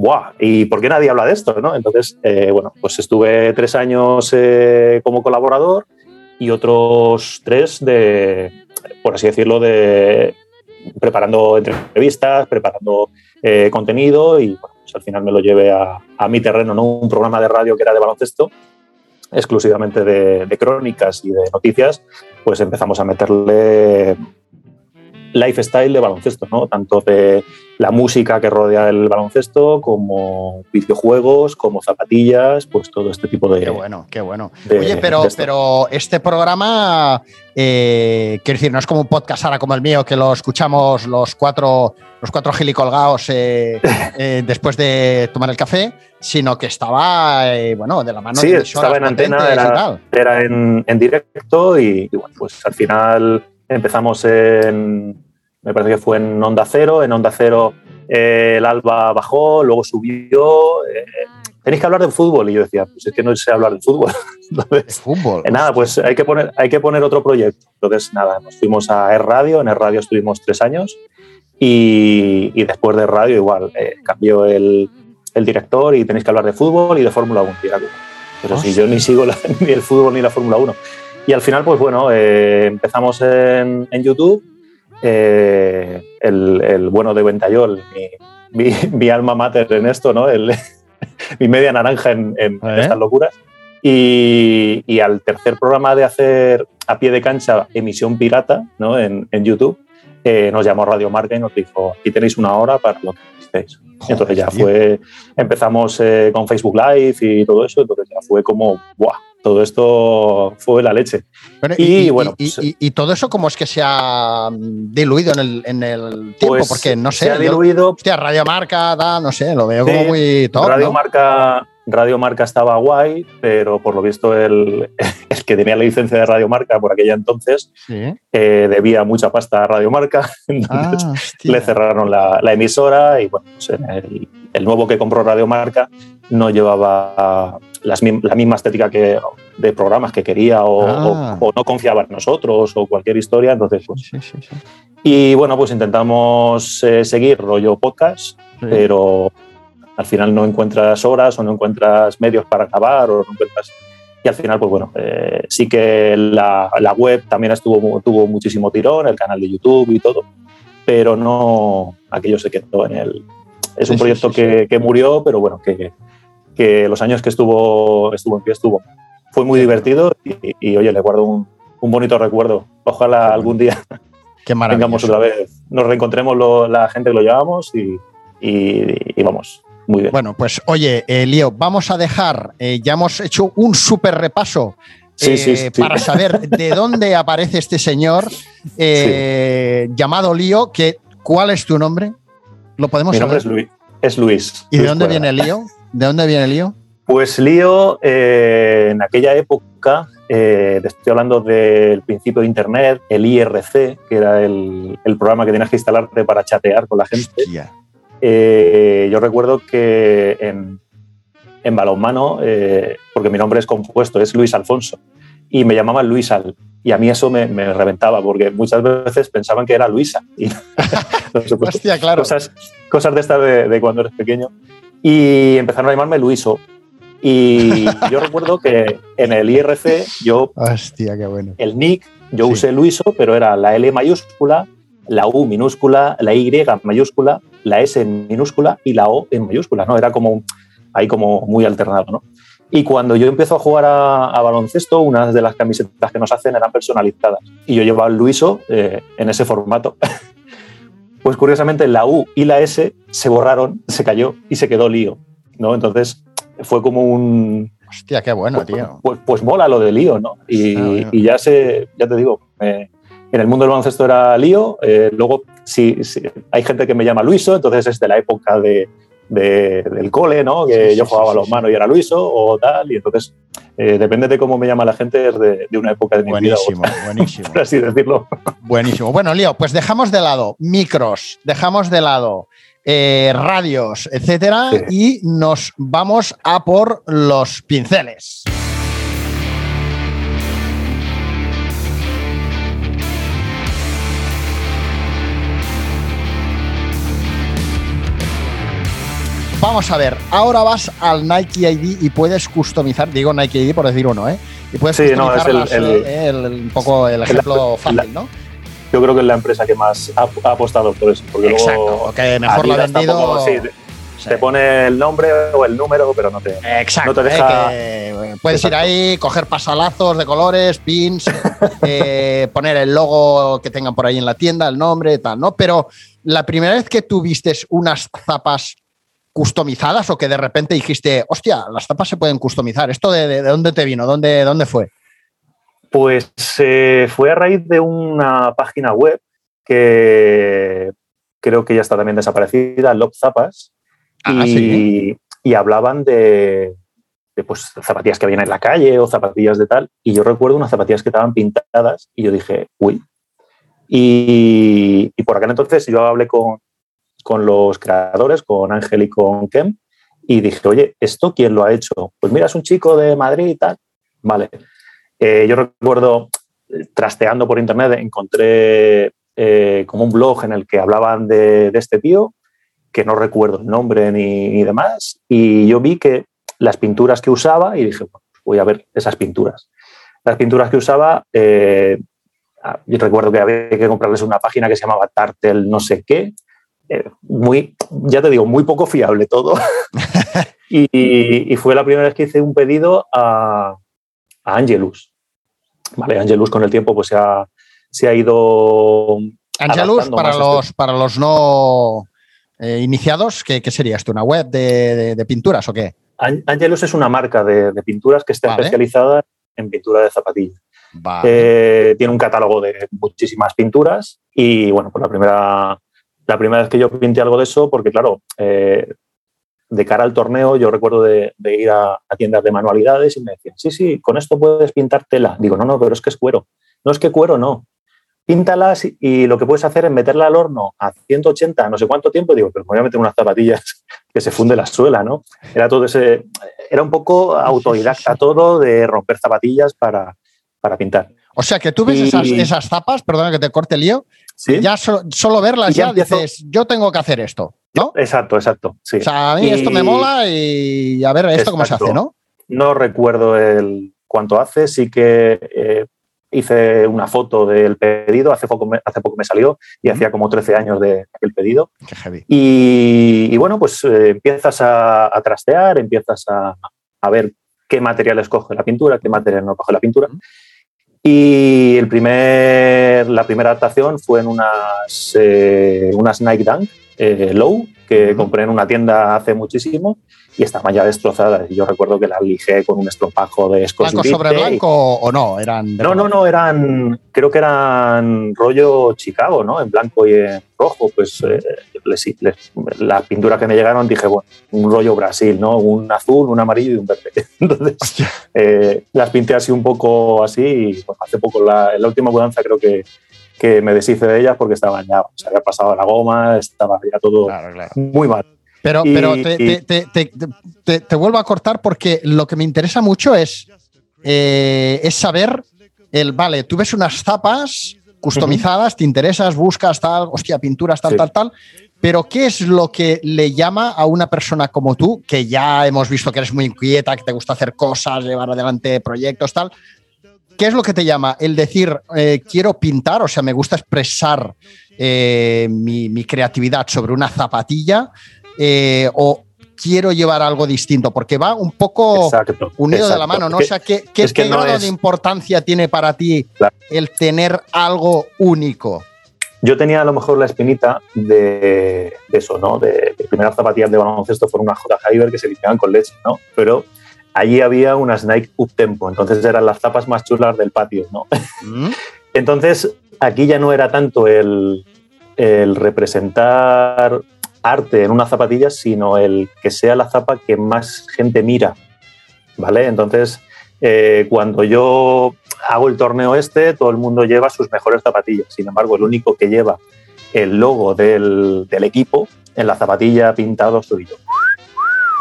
¡buah! ¿Y por qué nadie habla de esto? ¿no? Entonces, eh, bueno, pues estuve tres años eh, como colaborador y otros tres de, por así decirlo, de preparando entrevistas, preparando eh, contenido y pues al final me lo llevé a, mi terreno, ¿no? Un programa de radio que era de baloncesto exclusivamente de, crónicas y de noticias, pues empezamos a meterle lifestyle de baloncesto, ¿no? Tanto de la música que rodea el baloncesto, como videojuegos, como zapatillas, pues todo este tipo de. Qué bueno, qué bueno. Oye, pero, pero este programa, eh, quiero decir, no es como un podcast ahora como el mío, que lo escuchamos los cuatro, los cuatro gilicolgados eh, eh, después de tomar el café, sino que estaba, bueno, de la mano sí, estaba en antena, era, en, directo y, y bueno, pues al final Empezamos en, me parece que fue en Onda Cero, en Onda Cero eh, el Alba bajó, luego subió. Eh, tenéis que hablar de fútbol. Y yo decía, pues es que no sé hablar de fútbol. fútbol. Eh, nada, pues hay que, poner, hay que poner otro proyecto. Entonces, nada, nos fuimos a Er Radio. En Er Radio estuvimos tres años. Y, después de Radio, igual, cambió el, el, director y tenéis que hablar de fútbol y de Fórmula 1. Pero si yo ni sigo ni el fútbol ni la Fórmula 1. Y al final, pues bueno, eh, empezamos en, YouTube. Eh, el, bueno de Ventayol, mi, alma mater en esto, ¿no? mi media naranja en, estas locuras. Y, al tercer programa de hacer a pie de cancha emisión pirata ¿no? en, YouTube, eh, nos llamó Radio Marca y nos dijo, aquí tenéis una hora para lo que necesitéis. entonces ya fue, empezamos con Facebook Live y todo eso, entonces ya fue como, ¡buah! Todo esto fue la leche. y, bueno, pues, y, todo eso, ¿cómo es que se ha diluido en el, en el tiempo? Pues Porque no sé. Se ha diluido. hostia, Radio Marca, da, no sé, lo veo como muy top. Radio Marca Radio Marca estaba guay, pero por lo visto el, el que tenía la licencia de Radio Marca por aquella entonces Sí. eh, debía mucha pasta a Radio Marca, entonces Ah, le cerraron la, la emisora y bueno, pues el, el nuevo que compró Radio Marca no llevaba las la misma estética que, de programas que quería o, Ah. o- o no confiaba en nosotros o cualquier historia, entonces pues, Sí, sí, sí. y bueno, pues intentamos eh, seguir rollo podcast, pero al final no encuentras horas o no encuentras medios para grabar o no encuentras... Y al final, pues bueno, eh, sí que la, la web también estuvo, tuvo muchísimo tirón, el canal de YouTube y todo, pero no, aquello se quedó en el... Es un sí, proyecto sí, que, que murió, pero bueno, que, que los años que estuvo, estuvo en pie estuvo. Fue muy divertido y, y, oye, le guardo un, un bonito recuerdo. Ojalá algún día Qué vengamos maravilloso. otra vez, nos reencontremos lo- la gente que lo llevamos y, y- y vamos, muy bien. Bueno, pues oye, eh, Lío, vamos a dejar, eh, ya hemos hecho un súper repaso eh, sí, sí. para saber de dónde aparece este señor eh, llamado Lío, que, ¿cuál es tu nombre? ¿Lo podemos Mi nombre saber? es Luis. Es Luis. ¿Y de dónde Cuerda. viene Lío? ¿De dónde viene Lío? Pues Lío, eh, en aquella época, eh, te estoy hablando del principio de Internet, el IRC, que era el, el programa que tenías que instalarte para chatear con la gente. Hostia. Eh, yo recuerdo que en, en balonmano, eh, porque mi nombre es compuesto, es Luis Alfonso, y me llamaban Luis Al. Y a mí eso me, me reventaba, porque muchas veces pensaban que era Luisa. Y, no sé, pues, Hostia, claro. cosas, cosas de estas de, de cuando eres pequeño. Y empezaron a llamarme Luiso. Y yo recuerdo que en el IRC, yo, Hostia, qué bueno. el nick, yo Sí. usé Luiso, pero era la L mayúscula, la U minúscula, la Y mayúscula, la S en minúscula y la O en mayúscula, ¿no? Era como ahí como muy alternado, ¿no? Y cuando yo empiezo a jugar a, a baloncesto, unas de las camisetas que nos hacen eran personalizadas. Y yo llevaba el Luiso eh, en ese formato. pues curiosamente la U y la S se borraron, se cayó y se quedó lío, ¿no? Entonces fue como un, Hostia, qué bueno, tío. pues, pues mola lo de lío, ¿no? Y, Ah, bueno. y ya se, ya te digo, eh, en el mundo del baloncesto era lío, eh, luego sí, hay gente que me llama Luiso, entonces es de la época de, de- del cole, ¿no? Que Sí, yo jugaba sí, a los manos y era Luiso o tal, y entonces eh, depende de cómo me llama la gente, es de, de una época de mi Buenísimo, vida, buenísimo. por así decirlo. Buenísimo. Bueno, Lío, pues dejamos de lado micros, dejamos de lado eh, radios, etcétera, y nos vamos a por los pinceles. Vamos a ver, ahora vas al Nike ID y puedes customizar, digo Nike ID por decir uno, ¿eh? Y puedes Sí, no, customizar es el- las, el- eh, el- un poco el ejemplo fácil, ¿no? Yo creo que es la empresa que más ha, ha apostado por eso, porque Exacto, luego que mejor lo ha vendido. tampoco, sí, te, Sí. te pone el nombre o el número, pero no te... Exacto, no te eh, deja- que, puedes ir ahí, coger pasalazos de colores, pins, eh, poner el logo que tengan por ahí en la tienda, el nombre, tal, ¿no? Pero la primera vez que tú vistes unas zapas customizadas o que de repente dijiste, hostia, las zapas se pueden customizar, ¿esto de, de- de dónde te vino? ¿Dónde, dónde fue? Pues eh, fue a raíz de una página web que creo que ya está también desaparecida, Lop Zapas, Ah, y, sí. y hablaban de, de, pues, zapatillas que habían en la calle o zapatillas de tal. Y yo recuerdo unas zapatillas que estaban pintadas y yo dije, uy. Y, y por aquel entonces yo hablé con, con los creadores, con Ángel y con Kem, y dije, oye, ¿esto quién lo ha hecho? Pues mira, es un chico de Madrid y tal. Vale. Eh, yo recuerdo, eh, trasteando por internet, encontré eh, como un blog en el que hablaban de, este tío, que no recuerdo el nombre ni, demás, y yo vi que las pinturas que usaba, y dije, pues voy a ver esas pinturas. Las pinturas que usaba, ah, yo recuerdo que había que comprarles una página que se llamaba Tartel no sé qué, muy, ya te digo, muy poco fiable todo. y, y fue la primera vez que hice un pedido a, a Angelus. Vale, Angelus con el tiempo pues se ha, se ha ido... Angelus, para más los, este- para los no eh, iniciados, ¿qué, qué sería esto? ¿Una web de, de- de pinturas o qué? An- Angelus es una marca de, de pinturas que está Vale. especializada en pintura de zapatilla. Vale. Eh, tiene un catálogo de muchísimas pinturas y bueno, pues la primera, la primera vez que yo pinté algo de eso, porque claro, eh, de cara al torneo, yo recuerdo de, ir a, tiendas de manualidades y me decían, sí, sí, con esto puedes pintar tela. Digo, no, no, pero es que es cuero. No es que cuero, no. Píntalas y lo que puedes hacer es meterla al horno a 180, no sé cuánto tiempo. Digo, pero me voy a meter unas zapatillas que se funde la suela, ¿no? Era todo ese, era un poco autodidacta todo de romper zapatillas para, para pintar. O sea, que tú ves esas, esas, zapas, perdona que te corte el lío, ya solo verlas ya, dices, yo tengo que hacer esto, ¿no? Exacto, exacto. Sí. O sea, a mí esto me mola y a ver esto cómo se hace, ¿no? No recuerdo el cuánto hace, sí que eh, hice una foto del pedido, hace poco me, hace poco me salió y hacía como 13 años de aquel pedido. Qué heavy. Y, bueno, pues eh, empiezas a, trastear, empiezas a, a, ver qué materiales coge la pintura, qué material no coge la pintura. Y el primer, la primera adaptación fue en unas, eh, unas Nike Dunk eh, Low que compré en una tienda hace muchísimo y estaban ya destrozadas. Y yo recuerdo que las lijé con un estropajo de Scotch ¿Blanco sobre blanco o no? Eran no, no, no, eran, creo que eran rollo Chicago, ¿no? En blanco y en rojo. Pues eh, las pinturas que me llegaron dije, bueno, un rollo Brasil, ¿no? Un azul, un amarillo y un verde. Entonces eh, las pinté así un poco así y hace poco, la, la última mudanza creo que que me deshice de ellas porque estaban ya, se había pasado la goma, estaba ya todo muy mal. Pero, pero te, te, vuelvo a cortar porque lo que me interesa mucho es, eh, es saber el, vale, tú ves unas zapas customizadas, te interesas, buscas tal, hostia, pinturas, tal, tal, tal, pero ¿qué es lo que le llama a una persona como tú, que ya hemos visto que eres muy inquieta, que te gusta hacer cosas, llevar adelante proyectos, tal? ¿Qué es lo que te llama? El decir, eh, quiero pintar, o sea, me gusta expresar eh, mi, creatividad sobre una zapatilla, eh, o quiero llevar algo distinto, porque va un poco unido de la mano, ¿no? o sea, ¿qué, qué, grado de importancia tiene para ti el tener algo único? Yo tenía a lo mejor la espinita de, eso, ¿no? De, de primeras zapatillas de baloncesto fueron una J. Hyber que se limpiaban con leche, ¿no? Pero allí había unas Nike Up Tempo, entonces eran las zapas más chulas del patio, ¿no? Mm. entonces, aquí ya no era tanto el, representar arte en una zapatilla, sino el que sea la zapa que más gente mira, ¿vale? Entonces, eh, cuando yo hago el torneo este, todo el mundo lleva sus mejores zapatillas. Sin embargo, el único que lleva el logo del, del equipo en la zapatilla pintado soy yo.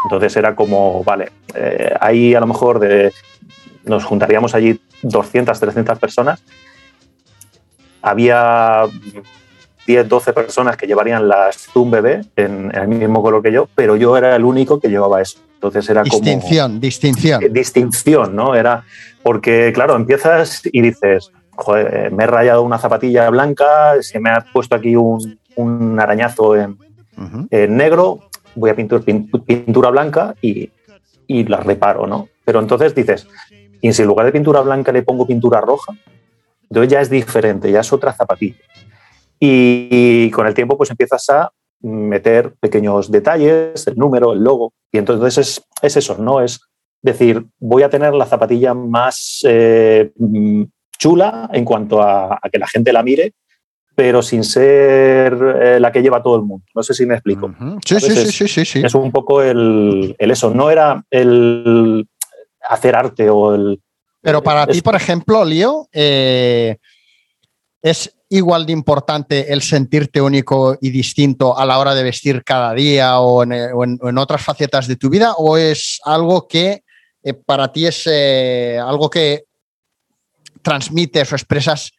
Entonces era como, vale, eh, ahí a lo mejor de, nos juntaríamos allí 200, 300 personas. Había 10, 12 personas que llevarían las Zoom bebé en, el mismo color que yo, pero yo era el único que llevaba eso. Entonces era distinción, como... Distinción, distinción. Distinción, ¿no? Era porque, claro, empiezas y dices, joder, me he rayado una zapatilla blanca, se me ha puesto aquí un, arañazo en, en negro, voy a pintar pintura blanca y, y la reparo, ¿no? Pero entonces dices, y si en lugar de pintura blanca le pongo pintura roja, entonces ya es diferente, ya es otra zapatilla. Y, con el tiempo pues empiezas a meter pequeños detalles, el número, el logo, y entonces es, es eso, ¿no? Es decir, voy a tener la zapatilla más eh, chula en cuanto a, a, que la gente la mire pero sin ser eh, la que lleva todo el mundo. No sé si me explico. sí, sí, sí, sí, sí, Es un poco el, eso. No era el hacer arte o el. Pero para ti, por ejemplo, Lío, eh, ¿es igual de importante el sentirte único y distinto a la hora de vestir cada día o en, otras facetas de tu vida? ¿O es algo que eh, para ti es algo que transmites o expresas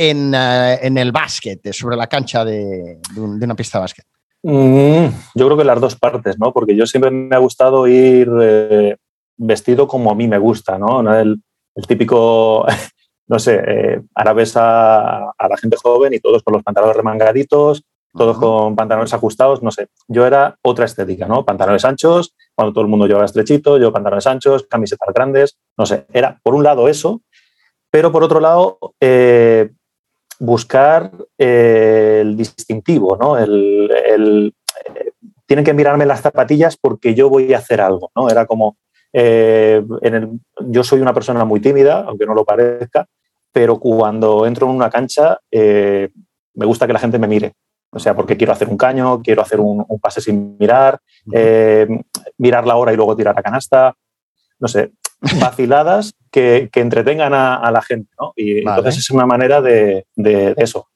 eh, en, el básquet, sobre la cancha de, una pista de básquet? Mm, yo creo que las dos partes, ¿no? Porque yo siempre me ha gustado ir eh, vestido como a mí me gusta, ¿no? El, típico, no sé, eh, ahora ves a, la gente joven y todos con los pantalones remangaditos, todos con pantalones ajustados, no sé. Yo era otra estética, ¿no? Pantalones anchos, cuando todo el mundo llevaba estrechito, yo pantalones anchos, camisetas grandes, no sé. Era por un lado eso, pero por otro lado, buscar eh, el distintivo, ¿no? El, eh, tienen que mirarme las zapatillas porque yo voy a hacer algo, ¿no? Era como, eh, yo soy una persona muy tímida, aunque no lo parezca, pero cuando entro en una cancha me gusta que la gente me mire. O sea, porque quiero hacer un caño, quiero hacer un, pase sin mirar. mirar la hora y luego tirar a canasta, no sé, vaciladas que, que entretengan a, a, la gente, ¿no? Y Vale. entonces es una manera de, de- eso.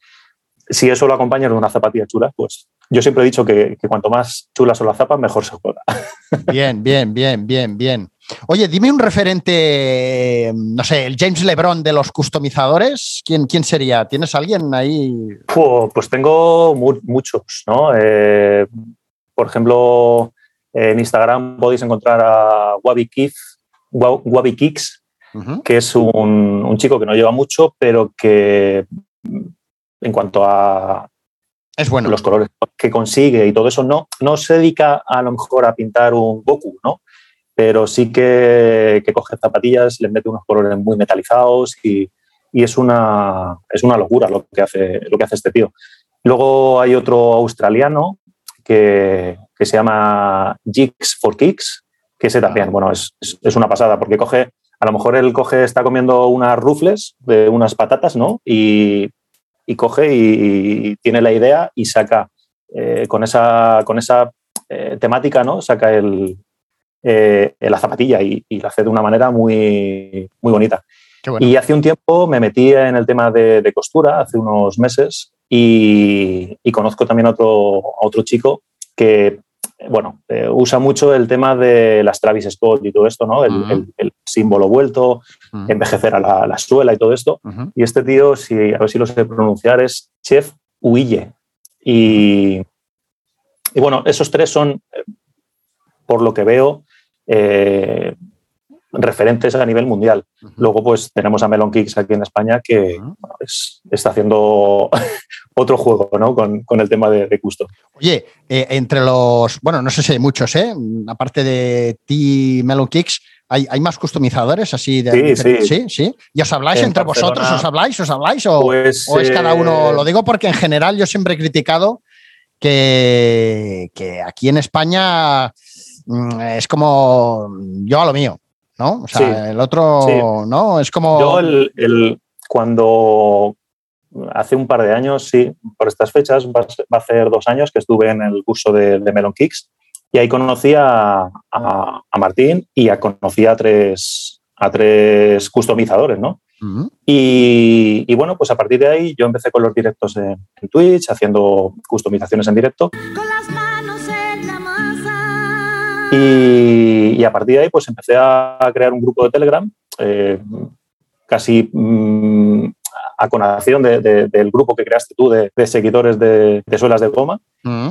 Si eso lo acompañas de una zapatilla chula, pues yo siempre he dicho que, que cuanto más chulas son las zapas, mejor se juega. Bien, bien, bien, bien, bien. Oye, dime un referente, no sé, el James LeBron de los customizadores. ¿Quién, quién sería? ¿Tienes alguien ahí? Pues tengo mu- muchos, ¿no? Eh, por ejemplo, en Instagram podéis encontrar a Wabi Wa- Wabi Kicks, que es un, un chico que no lleva mucho, pero que mm, en cuanto a Es bueno. los colores que consigue y todo eso, no, no se dedica a lo mejor a pintar un Goku, ¿no? Pero sí que, que coge zapatillas, les mete unos colores muy metalizados y, y es, una, es una locura lo que, hace, lo que hace este tío. Luego hay otro australiano que, que se llama Jigs for Kicks, que ese también, bueno, es, es, una pasada porque coge, a lo mejor él coge, está comiendo unas rufles de unas patatas, ¿no? Y, y coge y, y tiene la idea y saca eh, con esa, con esa eh, temática, ¿no? Saca el, eh, la zapatilla y, y la hace de una manera muy, muy bonita. Bueno. Y hace un tiempo me metí en el tema de, de costura, hace unos meses, y, y conozco también a otro, a otro chico que, bueno, eh, usa mucho el tema de las Travis Scott y todo esto, ¿no? El, Ujú. el- el símbolo vuelto, envejecer a la, la suela y todo esto. Y este tío, si, a ver si lo sé pronunciar, es Chef Huille. Y, y bueno, esos tres son, eh, por lo que veo, eh, referentes a nivel mundial. Luego, pues tenemos a Melon Kicks aquí en España que Ujú. bueno, es- está haciendo otro juego ¿no? con, con el tema de, de custom. Oye, eh, entre los, bueno, no sé si hay muchos, ¿eh? Aparte de ti, Melon Kicks, ¿hay, hay más customizadores así de Sí, sí. sí, sí. ¿Y os habláis En entre Barcelona- vosotros? ¿Os habláis? ¿Os habláis? ¿O, Pues, o es cada eh, uno? Lo digo porque en general yo siempre he criticado que, que aquí en España mm, es como yo a lo mío, ¿no? O sea, Sí. el otro, Sí. ¿no? Es como. Yo el, el- cuando hace un par de años, sí, por estas fechas, va a ser- va a hacer dos años que estuve en el curso de, de Melon Kicks y ahí conocí a, a- a Martín y a, conocí a tres, a tres customizadores, ¿no? Y, y bueno, pues a partir de ahí yo empecé con los directos en, en Twitch, haciendo customizaciones en directo con las manos en la masa. y, y a partir de ahí pues empecé a crear un grupo de Telegram, eh, casi mm, a conación de- de- del grupo que creaste tú de, de seguidores de, suelas de goma.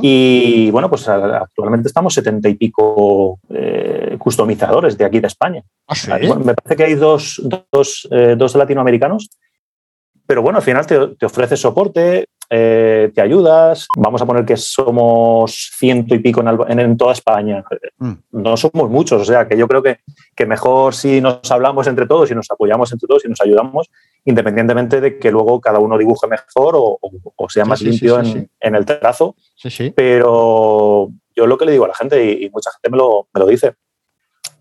Y bueno, pues actualmente estamos setenta y pico eh, customizadores de aquí de España. Ah, sí. Bueno, me parece que hay dos, dos, eh, dos latinoamericanos, pero bueno, al final te, te ofreces soporte, eh, te ayudas. Vamos a poner que somos ciento y pico en, en- en toda España. Mm. No somos muchos, o sea que yo creo que, que mejor si nos hablamos entre todos y nos apoyamos entre todos y nos ayudamos, independientemente de que luego cada uno dibuje mejor o, o- o sea más sí, limpio sí, en, sí. en el trazo. Pero yo lo que le digo a la gente, y, y mucha gente me lo, me lo dice,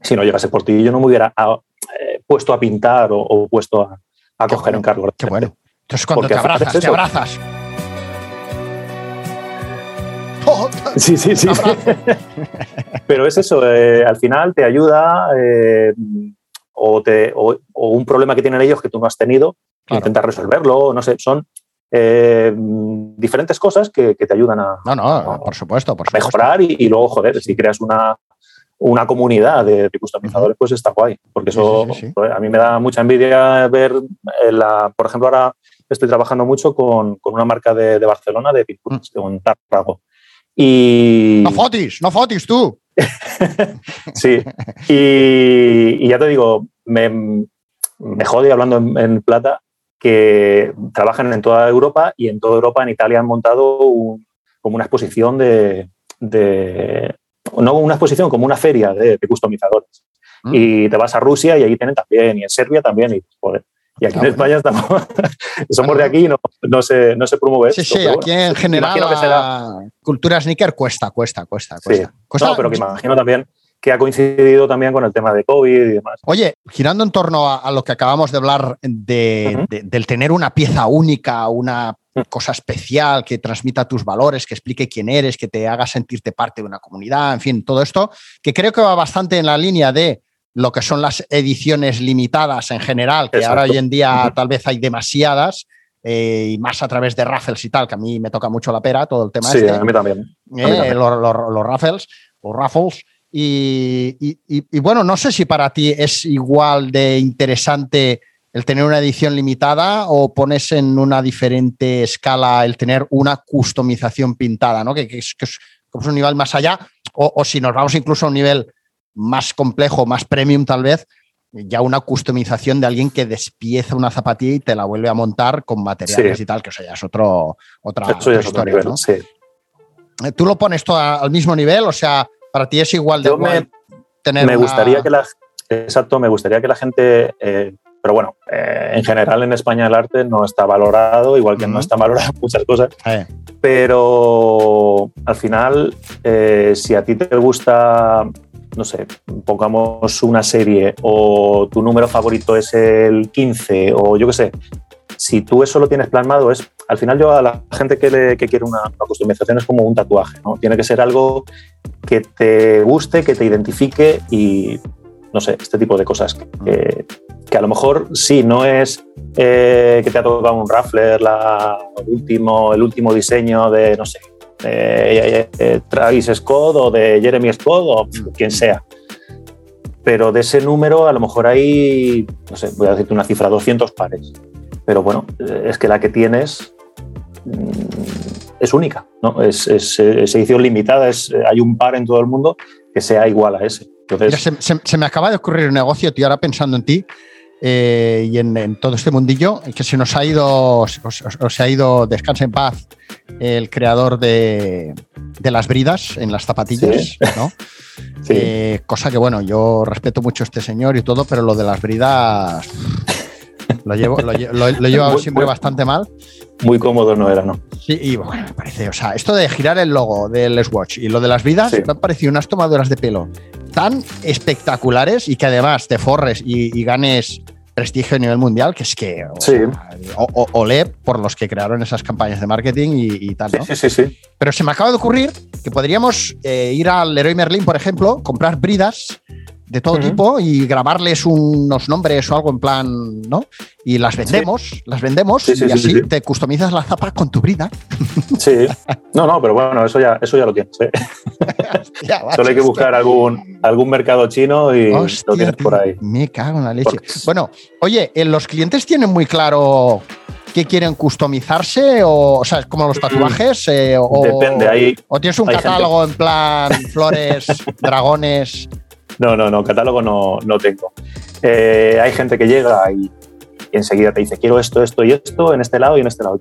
si no llegase por ti, yo no me hubiera ah, eh, puesto a pintar o, o puesto a, a coger bueno, encargo. Qué bueno. Entonces cuando Porque te abrazas, te abrazas. Sí, sí, sí. Pero es eso, eh, al final te ayuda eh, o, te, o, o un problema que tienen ellos que tú no has tenido, Claro. intentas resolverlo, no sé, son eh, diferentes cosas que, que te ayudan a, No, no, por supuesto, por supuesto. mejorar y, y luego, joder, si creas una, una comunidad de, customizadores, pues está guay. Porque eso Sí, sí, sí, sí. joder, a mí me da mucha envidia ver, la, por ejemplo, ahora estoy trabajando mucho con, con una marca de, de Barcelona de pinturas, con Tarrago. Y, No fotis, no fotis tú. sí, y, y ya te digo, me, me jode hablando en, en plata que trabajan en toda Europa y en toda Europa, en Italia, han montado un- como una exposición de, de- No una exposición, como una feria de, de customizadores. Mm. Y te vas a Rusia y allí tienen también, y en Serbia también, y joder. Y aquí Ah, en España estamos, somos de aquí y no, no, se, no se promueve Sí, esto, sí, aquí bueno, en general que será- cultura sneaker cuesta, cuesta, cuesta, Sí. cuesta. Cuesta- No, pero que imagino también que ha coincidido también con el tema de COVID y demás. Oye, girando en torno a, a lo que acabamos de hablar de, del tener una pieza única, una cosa especial, que transmita tus valores, que explique quién eres, que te haga sentirte parte de una comunidad, en fin, todo esto, que creo que va bastante en la línea de lo que son las ediciones limitadas en general, que Exacto. ahora hoy en día tal vez hay demasiadas, eh, y más a través de raffles y tal, que a mí me toca mucho la pera, todo el tema Sí, este, a mí también. eh, mí también. los, los- los raffles o raffles. Y, y- y- y bueno, no sé si para ti es igual de interesante el tener una edición limitada o pones en una diferente escala el tener una customización pintada, ¿no? Que, que es, que es como es un nivel más allá, o, o si nos vamos incluso a un nivel más complejo, más premium tal vez, ya una customización de alguien que despieza una zapatilla y te la vuelve a montar con materiales Sí. y tal, que eso ya es otro, otra, ya otra es otro historia, nivel. ¿no? Sí. Eh, ¿Tú lo pones todo al mismo nivel? O sea, para ti es igual de Yo me- tener me una- gustaría que la exacto me gustaría que la gente eh, pero bueno eh, en general en España el arte no está valorado igual que Ujú. no está valorado muchas cosas Eh, pero al final si a ti te gusta no sé pongamos una serie o tu número favorito es el 15 o yo qué sé si tú eso lo tienes plasmado es al final yo a la gente que, le- que quiere una, una customización es como un tatuaje ¿no? tiene que ser algo que te guste que te identifique y no sé este tipo de cosas que, que a lo mejor sí no es eh, que te ha tocado un Raffler la último el último diseño de no sé de, eh, Travis Scott o de Jeremy Scott o quien sea pero de ese número a lo mejor hay, no sé, voy a decirte una cifra, 200 pares. Pero bueno, eh, es que la que tienes mm, es única, ¿no? Es, edición limitada, es, eh, hay un par en todo el mundo que sea igual a ese. se me acaba de ocurrir un negocio, tío, ahora pensando en ti eh, y en, en todo este mundillo, que se nos ha ido, o, o- o se ha ido, descansa en paz, el creador de, de las bridas en las zapatillas, Sí. ¿no? sí, Eh, cosa que, bueno, yo respeto mucho a este señor y todo, pero lo de las bridas lo llevo, lo, lle- lo- lo he llevado Muy- siempre muy- bastante mal. muy cómodo no era, ¿no? Sí, y bueno, me parece, o sea, esto de girar el logo del Swatch y lo de las vidas Sí. me han parecido unas tomaduras de pelo tan espectaculares y que además te forres y, y ganes prestigio a nivel mundial, que es que o, Sí. o- o- olé por los que crearon esas campañas de marketing y, y tal, ¿no? Sí, sí, sí. Pero se me acaba de ocurrir que podríamos eh, ir al Leroy Merlin, por ejemplo, comprar bridas de todo tipo y grabarles unos nombres o algo en plan, ¿no? Y las vendemos, las vendemos Sí, sí, y sí, así sí, sí. te customizas la zapa con tu brida. Sí. No, no, pero bueno, eso ya, eso ya lo tienes. ¿eh? Ya, Solo hay que buscar algún, algún mercado chino y Hostia, lo tienes por ahí. Me cago en la leche. Porque- Bueno, oye, ¿eh, ¿los clientes tienen muy claro qué quieren customizarse? O, o sea, como los tatuajes. eh, o, Depende, hay- o tienes un hay catálogo en plan flores, dragones. No, no, no, catálogo no, no tengo. Eh, hay gente que llega y, y enseguida te dice, quiero esto, esto y esto en este lado y en este lado.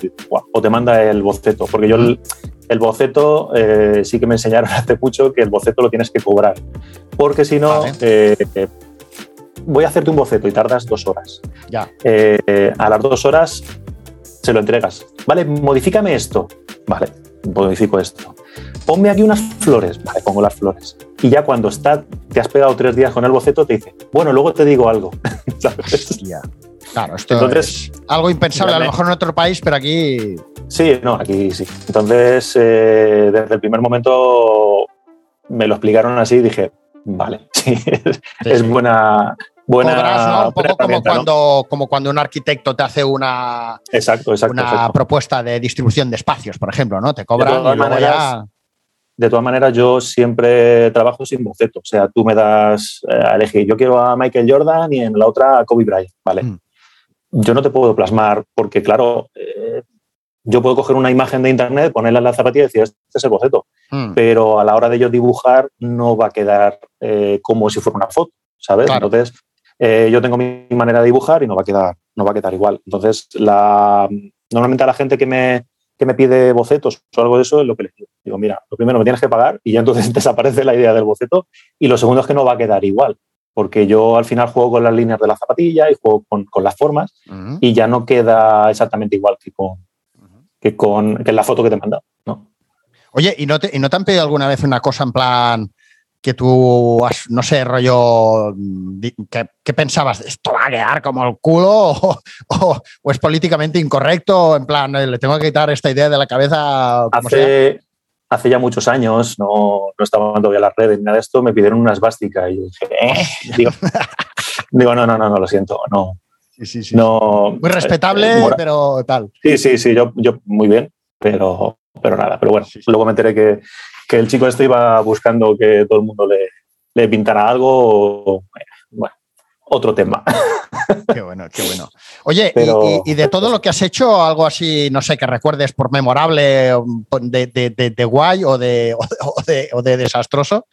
O te manda el boceto, porque yo el, el boceto eh, sí que me enseñaron hace mucho que el boceto lo tienes que cobrar. Porque si no, Vale. eh, voy a hacerte un boceto y tardas dos horas. Ya. A las dos horas se lo entregas. Vale, modifícame esto. Vale, modifico esto. Ponme aquí unas flores. Vale, pongo las flores. Y ya cuando está, te has pegado tres días con el boceto, te dice, bueno, luego te digo algo. ¿Sabes? Hostia. Claro, esto Entonces, es algo impensable a lo mejor en otro país, pero aquí. Sí, no, aquí sí. Entonces, eh, desde el primer momento me lo explicaron así y dije, vale, sí, es, es buena, buena. Un poco como cuando, como cuando un arquitecto te hace una, Exacto, exacto. una exacto. propuesta de distribución de espacios, por ejemplo, ¿no? Te cobran todas y luego maneras, ya. De todas maneras, yo siempre trabajo sin boceto. O sea, tú me das eh, a elegir, yo quiero a Michael Jordan y en la otra a Kobe Bryant, ¿vale? Mm. Yo no te puedo plasmar porque, claro, eh, yo puedo coger una imagen de internet, ponerla en la zapatilla y decir, este es el boceto. Mm. Pero a la hora de yo dibujar no va a quedar eh, como si fuera una foto, ¿sabes? Claro. Entonces, eh, yo tengo mi manera de dibujar y no va a quedar, no va a quedar igual. Entonces, la, normalmente a la gente que me, que me pide bocetos o algo de eso es lo que les digo. Digo, mira, lo primero me tienes que pagar y ya entonces desaparece la idea del boceto. Y lo segundo es que no va a quedar igual, porque yo al final juego con las líneas de la zapatilla y juego con, con las formas y ya no queda exactamente igual que con, que con que la foto que te he mandado. ¿no? Oye, ¿y no, te, ¿y no te han pedido alguna vez una cosa en plan, que tú, has, no sé, rollo, ¿qué, pensabas? ¿Esto va a quedar como el culo? ¿O, o- o es políticamente incorrecto? En plan, eh, le tengo que quitar esta idea de la cabeza. como sea? Hace, hace ya muchos años, no, no estaban todavía las redes ni nada de esto, me pidieron una esvástica y yo dije, "Eh". digo, digo, no, no, no, no, lo siento, no. Sí, sí, sí. no Muy respetable, eh, pero tal. Sí, sí, sí, yo, yo muy bien, pero, pero nada. Pero bueno, Sí, sí. luego me enteré que, que el chico este iba buscando que todo el mundo le, le pintara algo. o- Bueno, otro tema. Qué bueno, qué bueno. Oye, y- Pero- y, y de todo lo que has hecho, algo así, no sé, que recuerdes por memorable, um, de, de- de- de guay de- o de- o de desastroso.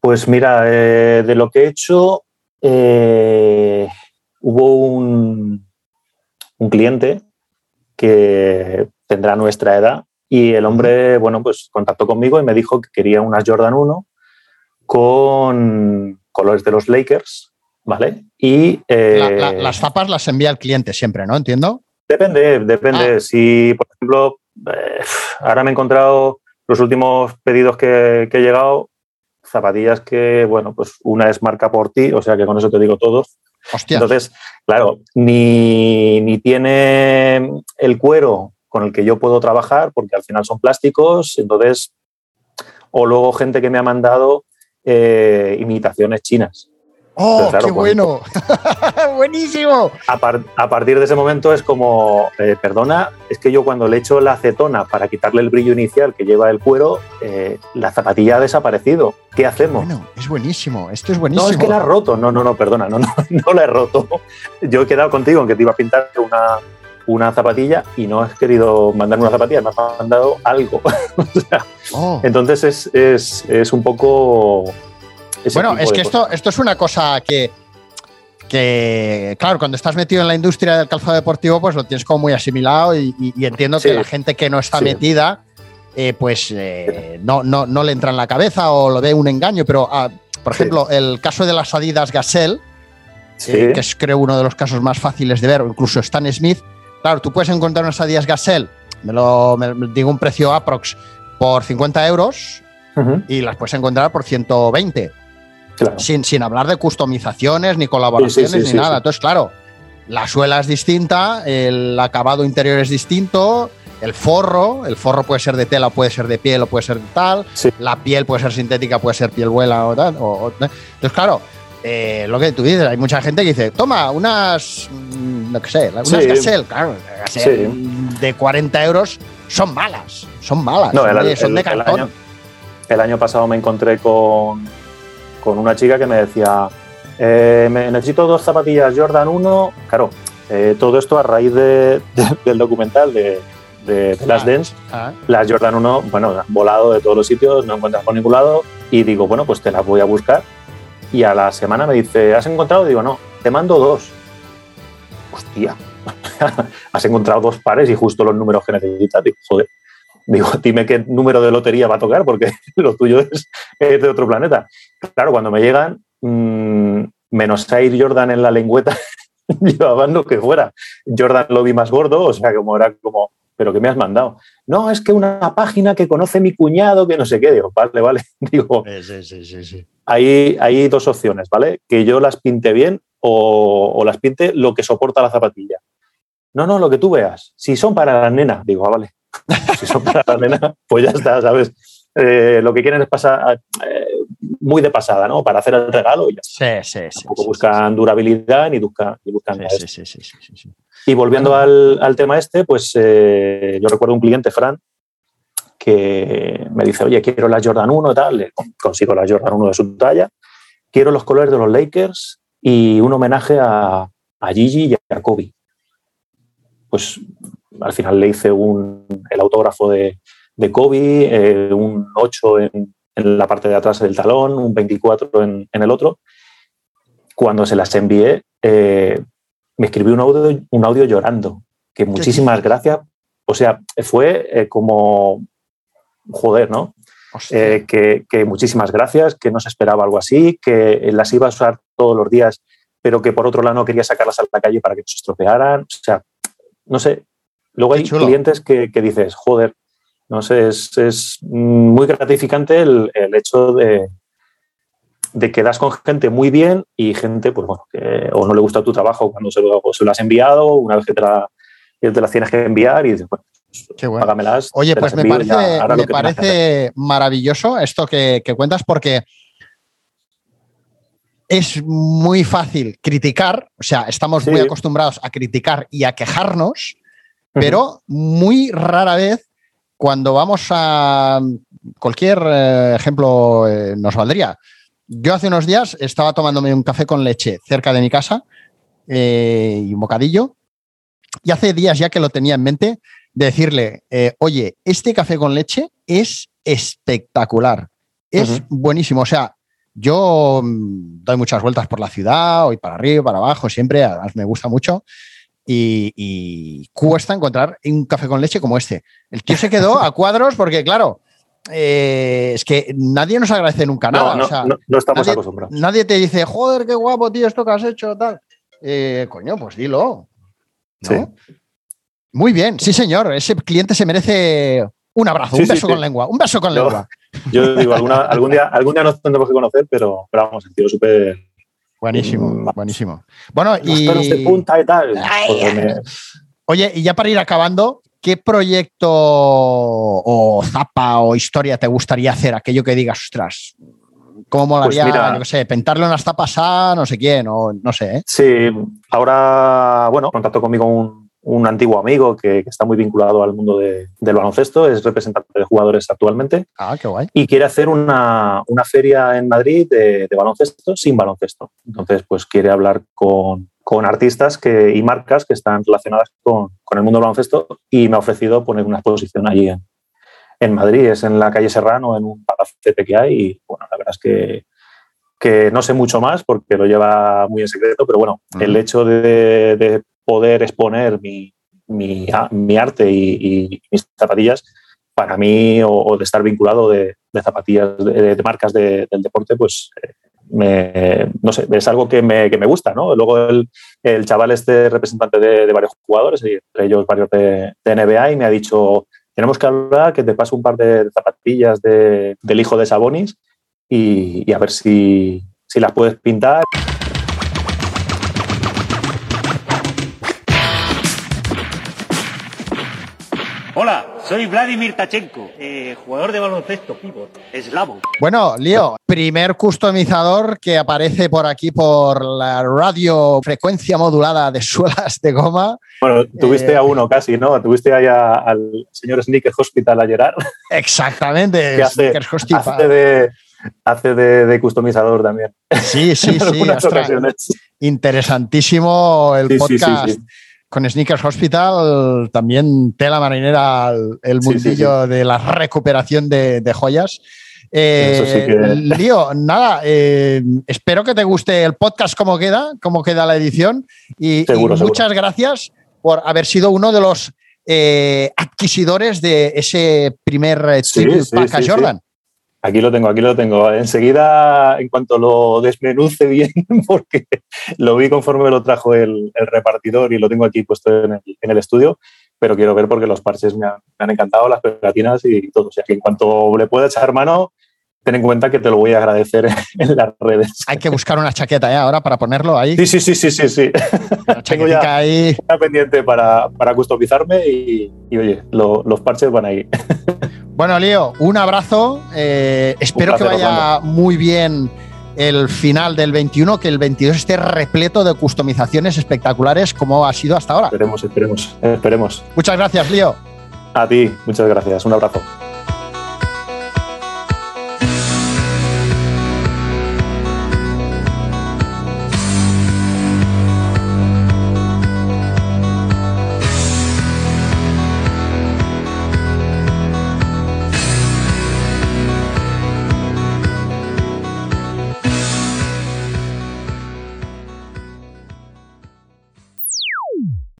Pues mira, eh, de lo que he hecho, eh, hubo un, un cliente que tendrá nuestra edad y el hombre, bueno, pues contactó conmigo y me dijo que quería unas Jordan 1 con colores de los Lakers, ¿vale? Y eh, La- la- las zapas las envía el cliente siempre, ¿no? Entiendo. Depende, depende. Ah. Si, por ejemplo, eh, ahora me he encontrado los últimos pedidos que, que he llegado, zapatillas que, bueno, pues una es marca por ti, o sea que con eso te digo todo. Hostia. Entonces, claro, ni, ni tiene el cuero con el que yo puedo trabajar, porque al final son plásticos, entonces, o luego gente que me ha mandado eh, imitaciones chinas. ¡Oh, Pero claro, qué bueno! ¡Buenísimo! A, par- a partir de ese momento es como, eh, perdona, es que yo cuando le echo la acetona para quitarle el brillo inicial que lleva el cuero, eh, la zapatilla ha desaparecido. ¿Qué hacemos? Bueno, es buenísimo. Esto es buenísimo. no, es que la has roto. No, no, no, perdona, no, no, no la he roto. Yo he quedado contigo en que te iba a pintar una, una zapatilla y no has querido mandarme una zapatilla, me has mandado algo. O sea, Oh. entonces es, es, es un poco... Bueno, es que esto, esto es una cosa que, que, claro, cuando estás metido en la industria del calzado deportivo, pues lo tienes como muy asimilado y, y- y entiendo que la gente que no está Sí. metida, eh, pues eh, no, no, no le entra en la cabeza o lo ve un engaño, pero ah, por Sí. ejemplo, el caso de las Adidas Gazelle, eh, que es creo uno de los casos más fáciles de ver, o incluso Stan Smith, claro, tú puedes encontrar unas Adidas Gazelle, me lo me- digo un precio aprox por 50 euros y las puedes encontrar por 120 claro. sin, sin hablar de customizaciones ni colaboraciones Sí, sí, sí, ni nada. Entonces, claro, la suela es distinta, el acabado interior es distinto, el forro, el forro puede ser de tela, puede ser de piel o puede ser de tal, Sí. la piel puede ser sintética, puede ser piel vuela o tal. o- o- entonces, claro, eh, lo que tú dices, hay mucha gente que dice, toma, unas, mm, no qué sé, unas Sí. Gazelle, claro, Gazelle de 40 euros son malas, son malas, No, son, el- de, son el- de el cartón. año- el año pasado me encontré con, con una chica que me decía, eh, me- necesito dos zapatillas Jordan 1. Claro, eh, todo esto a raíz de- de- del documental de, de, Last Ah. Dance. Ah, Las Jordan 1, bueno, han volado de todos los sitios, no encuentras por ningún lado. Y digo, bueno, pues te las voy a buscar. Y a la semana me dice, ¿has encontrado? Digo, no, te mando dos. Hostia, has encontrado dos pares y justo los números que necesitas. Digo, joder. Digo, dime qué número de lotería va a tocar, porque lo tuyo es, de otro planeta. Claro, cuando me llegan, mm, menos Air Jordan en la lengüeta, llevaban lo que fuera. Jordan lo vi más gordo, o sea, como era como, ¿pero qué me has mandado? No, es que una página que conoce mi cuñado, que no sé qué. Digo, vale, vale. Digo, sí, sí, sí, sí. hay, hay dos opciones, ¿vale? Que yo las pinte bien o, o las pinte lo que soporta la zapatilla. No, no, lo que tú veas. Si son para la nena, digo, ah, vale. Si son para la nena, pues ya está, ¿sabes? Eh, lo que quieren es pasar eh, muy de pasada, ¿no? Para hacer el regalo y ya. Sí, sí, sí. Tampoco sí, buscan durabilidad ni buscan, ni buscan sí, sí, sí, sí. Y volviendo al, al tema este, pues eh, yo recuerdo un cliente, Fran, que me dice, oye, quiero la Jordan 1 y tal, le consigo la Jordan 1 de su talla, quiero los colores de los Lakers y un homenaje a, a Gigi y a Kobe. Pues al final le hice un, el autógrafo de, de Kobe, eh, un 8 en, en la parte de atrás del talón, un 24 en, en el otro. Cuando se las envié, eh, me escribió un audio, un audio llorando, que muchísimas gracias. O sea, fue eh, como, joder, ¿no? Eh, que, que muchísimas gracias, que no se esperaba algo así, que las iba a usar todos los días, pero que por otro lado no quería sacarlas a la calle para que no se estropearan. O sea, no sé. Luego Qué hay chulo. clientes que, que dices, joder, no sé, es, es muy gratificante el, el hecho de, de que das con gente muy bien y gente, pues bueno, que o no le gusta tu trabajo cuando se lo, se lo has enviado, una vez que te, la- que te las tienes que enviar y dices, bueno, Qué bueno. págamelas. Oye, pues me parece, ya me parece maravilloso esto que, que cuentas porque es muy fácil criticar, o sea, estamos muy acostumbrados a criticar y a quejarnos, pero muy rara vez cuando vamos a cualquier eh, ejemplo eh, nos valdría. Yo hace unos días estaba tomándome un café con leche cerca de mi casa eh, y un bocadillo y hace días ya que lo tenía en mente de decirle, eh, oye, este café con leche es espectacular, es buenísimo. O sea, yo mm, doy muchas vueltas por la ciudad, voy para arriba, para abajo, siempre, además me gusta mucho. Y, y cuesta encontrar un café con leche como este. El tío se quedó a cuadros porque, claro, eh, es que nadie nos agradece nunca nada. No, no, o sea, no, no estamos nadie, acostumbrados. nadie te dice, joder, qué guapo, tío, esto que has hecho, tal. Eh, coño, pues dilo. ¿no? Sí. Muy bien, sí, señor. Ese cliente se merece un abrazo, Sí, un beso sí. con lengua, un beso con Yo- lengua. Yo digo, alguna- algún, día, algún día nos tendremos que conocer, pero, pero vamos, el tío súper. Buenísimo, Mm, buenísimo. Bueno, Los pelos de y punta y tal. Ay, Pues me- oye, y ya para ir acabando, ¿qué proyecto o zapa o historia te gustaría hacer? Aquello que digas, ostras, ¿cómo molaría, Pues mira- yo qué sé, pintarle unas tapas a no sé quién o no sé, ¿eh? Sí, ahora, bueno, contacto conmigo un, un antiguo amigo que, que está muy vinculado al mundo de- del baloncesto, es representante de jugadores actualmente Ah, qué guay. y quiere hacer una, una feria en Madrid de, de baloncesto sin baloncesto. Entonces, pues quiere hablar con, con artistas que, y marcas que están relacionadas con, con el mundo del baloncesto y me ha ofrecido poner una exposición allí en, en Madrid, es en la calle Serrano, en un palacete que hay y bueno, la verdad es que, que no sé mucho más porque lo lleva muy en secreto, pero bueno, Ujú. el hecho de, de poder exponer mi, mi, mi arte y, y mis zapatillas, para mí, o, o de estar vinculado de, de zapatillas, de, de marcas de- del deporte, pues eh, me, no sé, es algo que me, que me gusta, ¿no? Luego el, el chaval este representante de, varios jugadores, entre ellos varios de, de NBA, y me ha dicho, tenemos que hablar, que te paso un par de zapatillas de- del hijo de Sabonis y, y a ver si, si las puedes pintar. Hola, soy Vladimir Tachenko, eh, jugador de baloncesto, pívot, eslavo. Bueno, Lío, primer customizador que aparece por aquí por la radio frecuencia modulada de suelas de goma. Bueno, tuviste Eh, a uno casi, ¿no? Tuviste ahí a- al señor Sneaker Hospital a Gerard, Exactamente. que hace, hace de, hace de, de customizador también. Sí, sí, en sí. interesantísimo el Sí, sí, sí, podcast sí. Con Sneakers Hospital. También tela marinera el, el Sí, sí, mundillo de la recuperación de, de joyas. Eh, que- Lío, nada, eh, espero que te guste el podcast como queda, como queda la edición. Y, y Seguro, seguro. muchas gracias por haber sido uno de los eh, adquisidores de ese primer pack a. Jordan. Aquí lo tengo, aquí lo tengo. Enseguida, en cuanto lo desmenuce bien, porque lo vi conforme me lo trajo el, el repartidor y lo tengo aquí puesto en el, en el estudio, pero quiero ver porque los parches me han, me han encantado, las pegatinas y todo. O sea, que en cuanto le pueda echar mano, ten en cuenta que te lo voy a agradecer en las redes. Hay que buscar una chaqueta ya ahora para ponerlo ahí. Sí, sí, sí, sí, sí, sí. Tengo ya- ahí. Una pendiente para, para customizarme y, y, oye, lo- los parches van ahí. Bueno, Lío, un abrazo. Eh, espero que placer, vaya muy bien el final del 21, que el 22 esté repleto de customizaciones espectaculares como ha sido hasta ahora. Esperemos, esperemos, esperemos. Muchas gracias, Lío. A ti, muchas gracias. Un abrazo.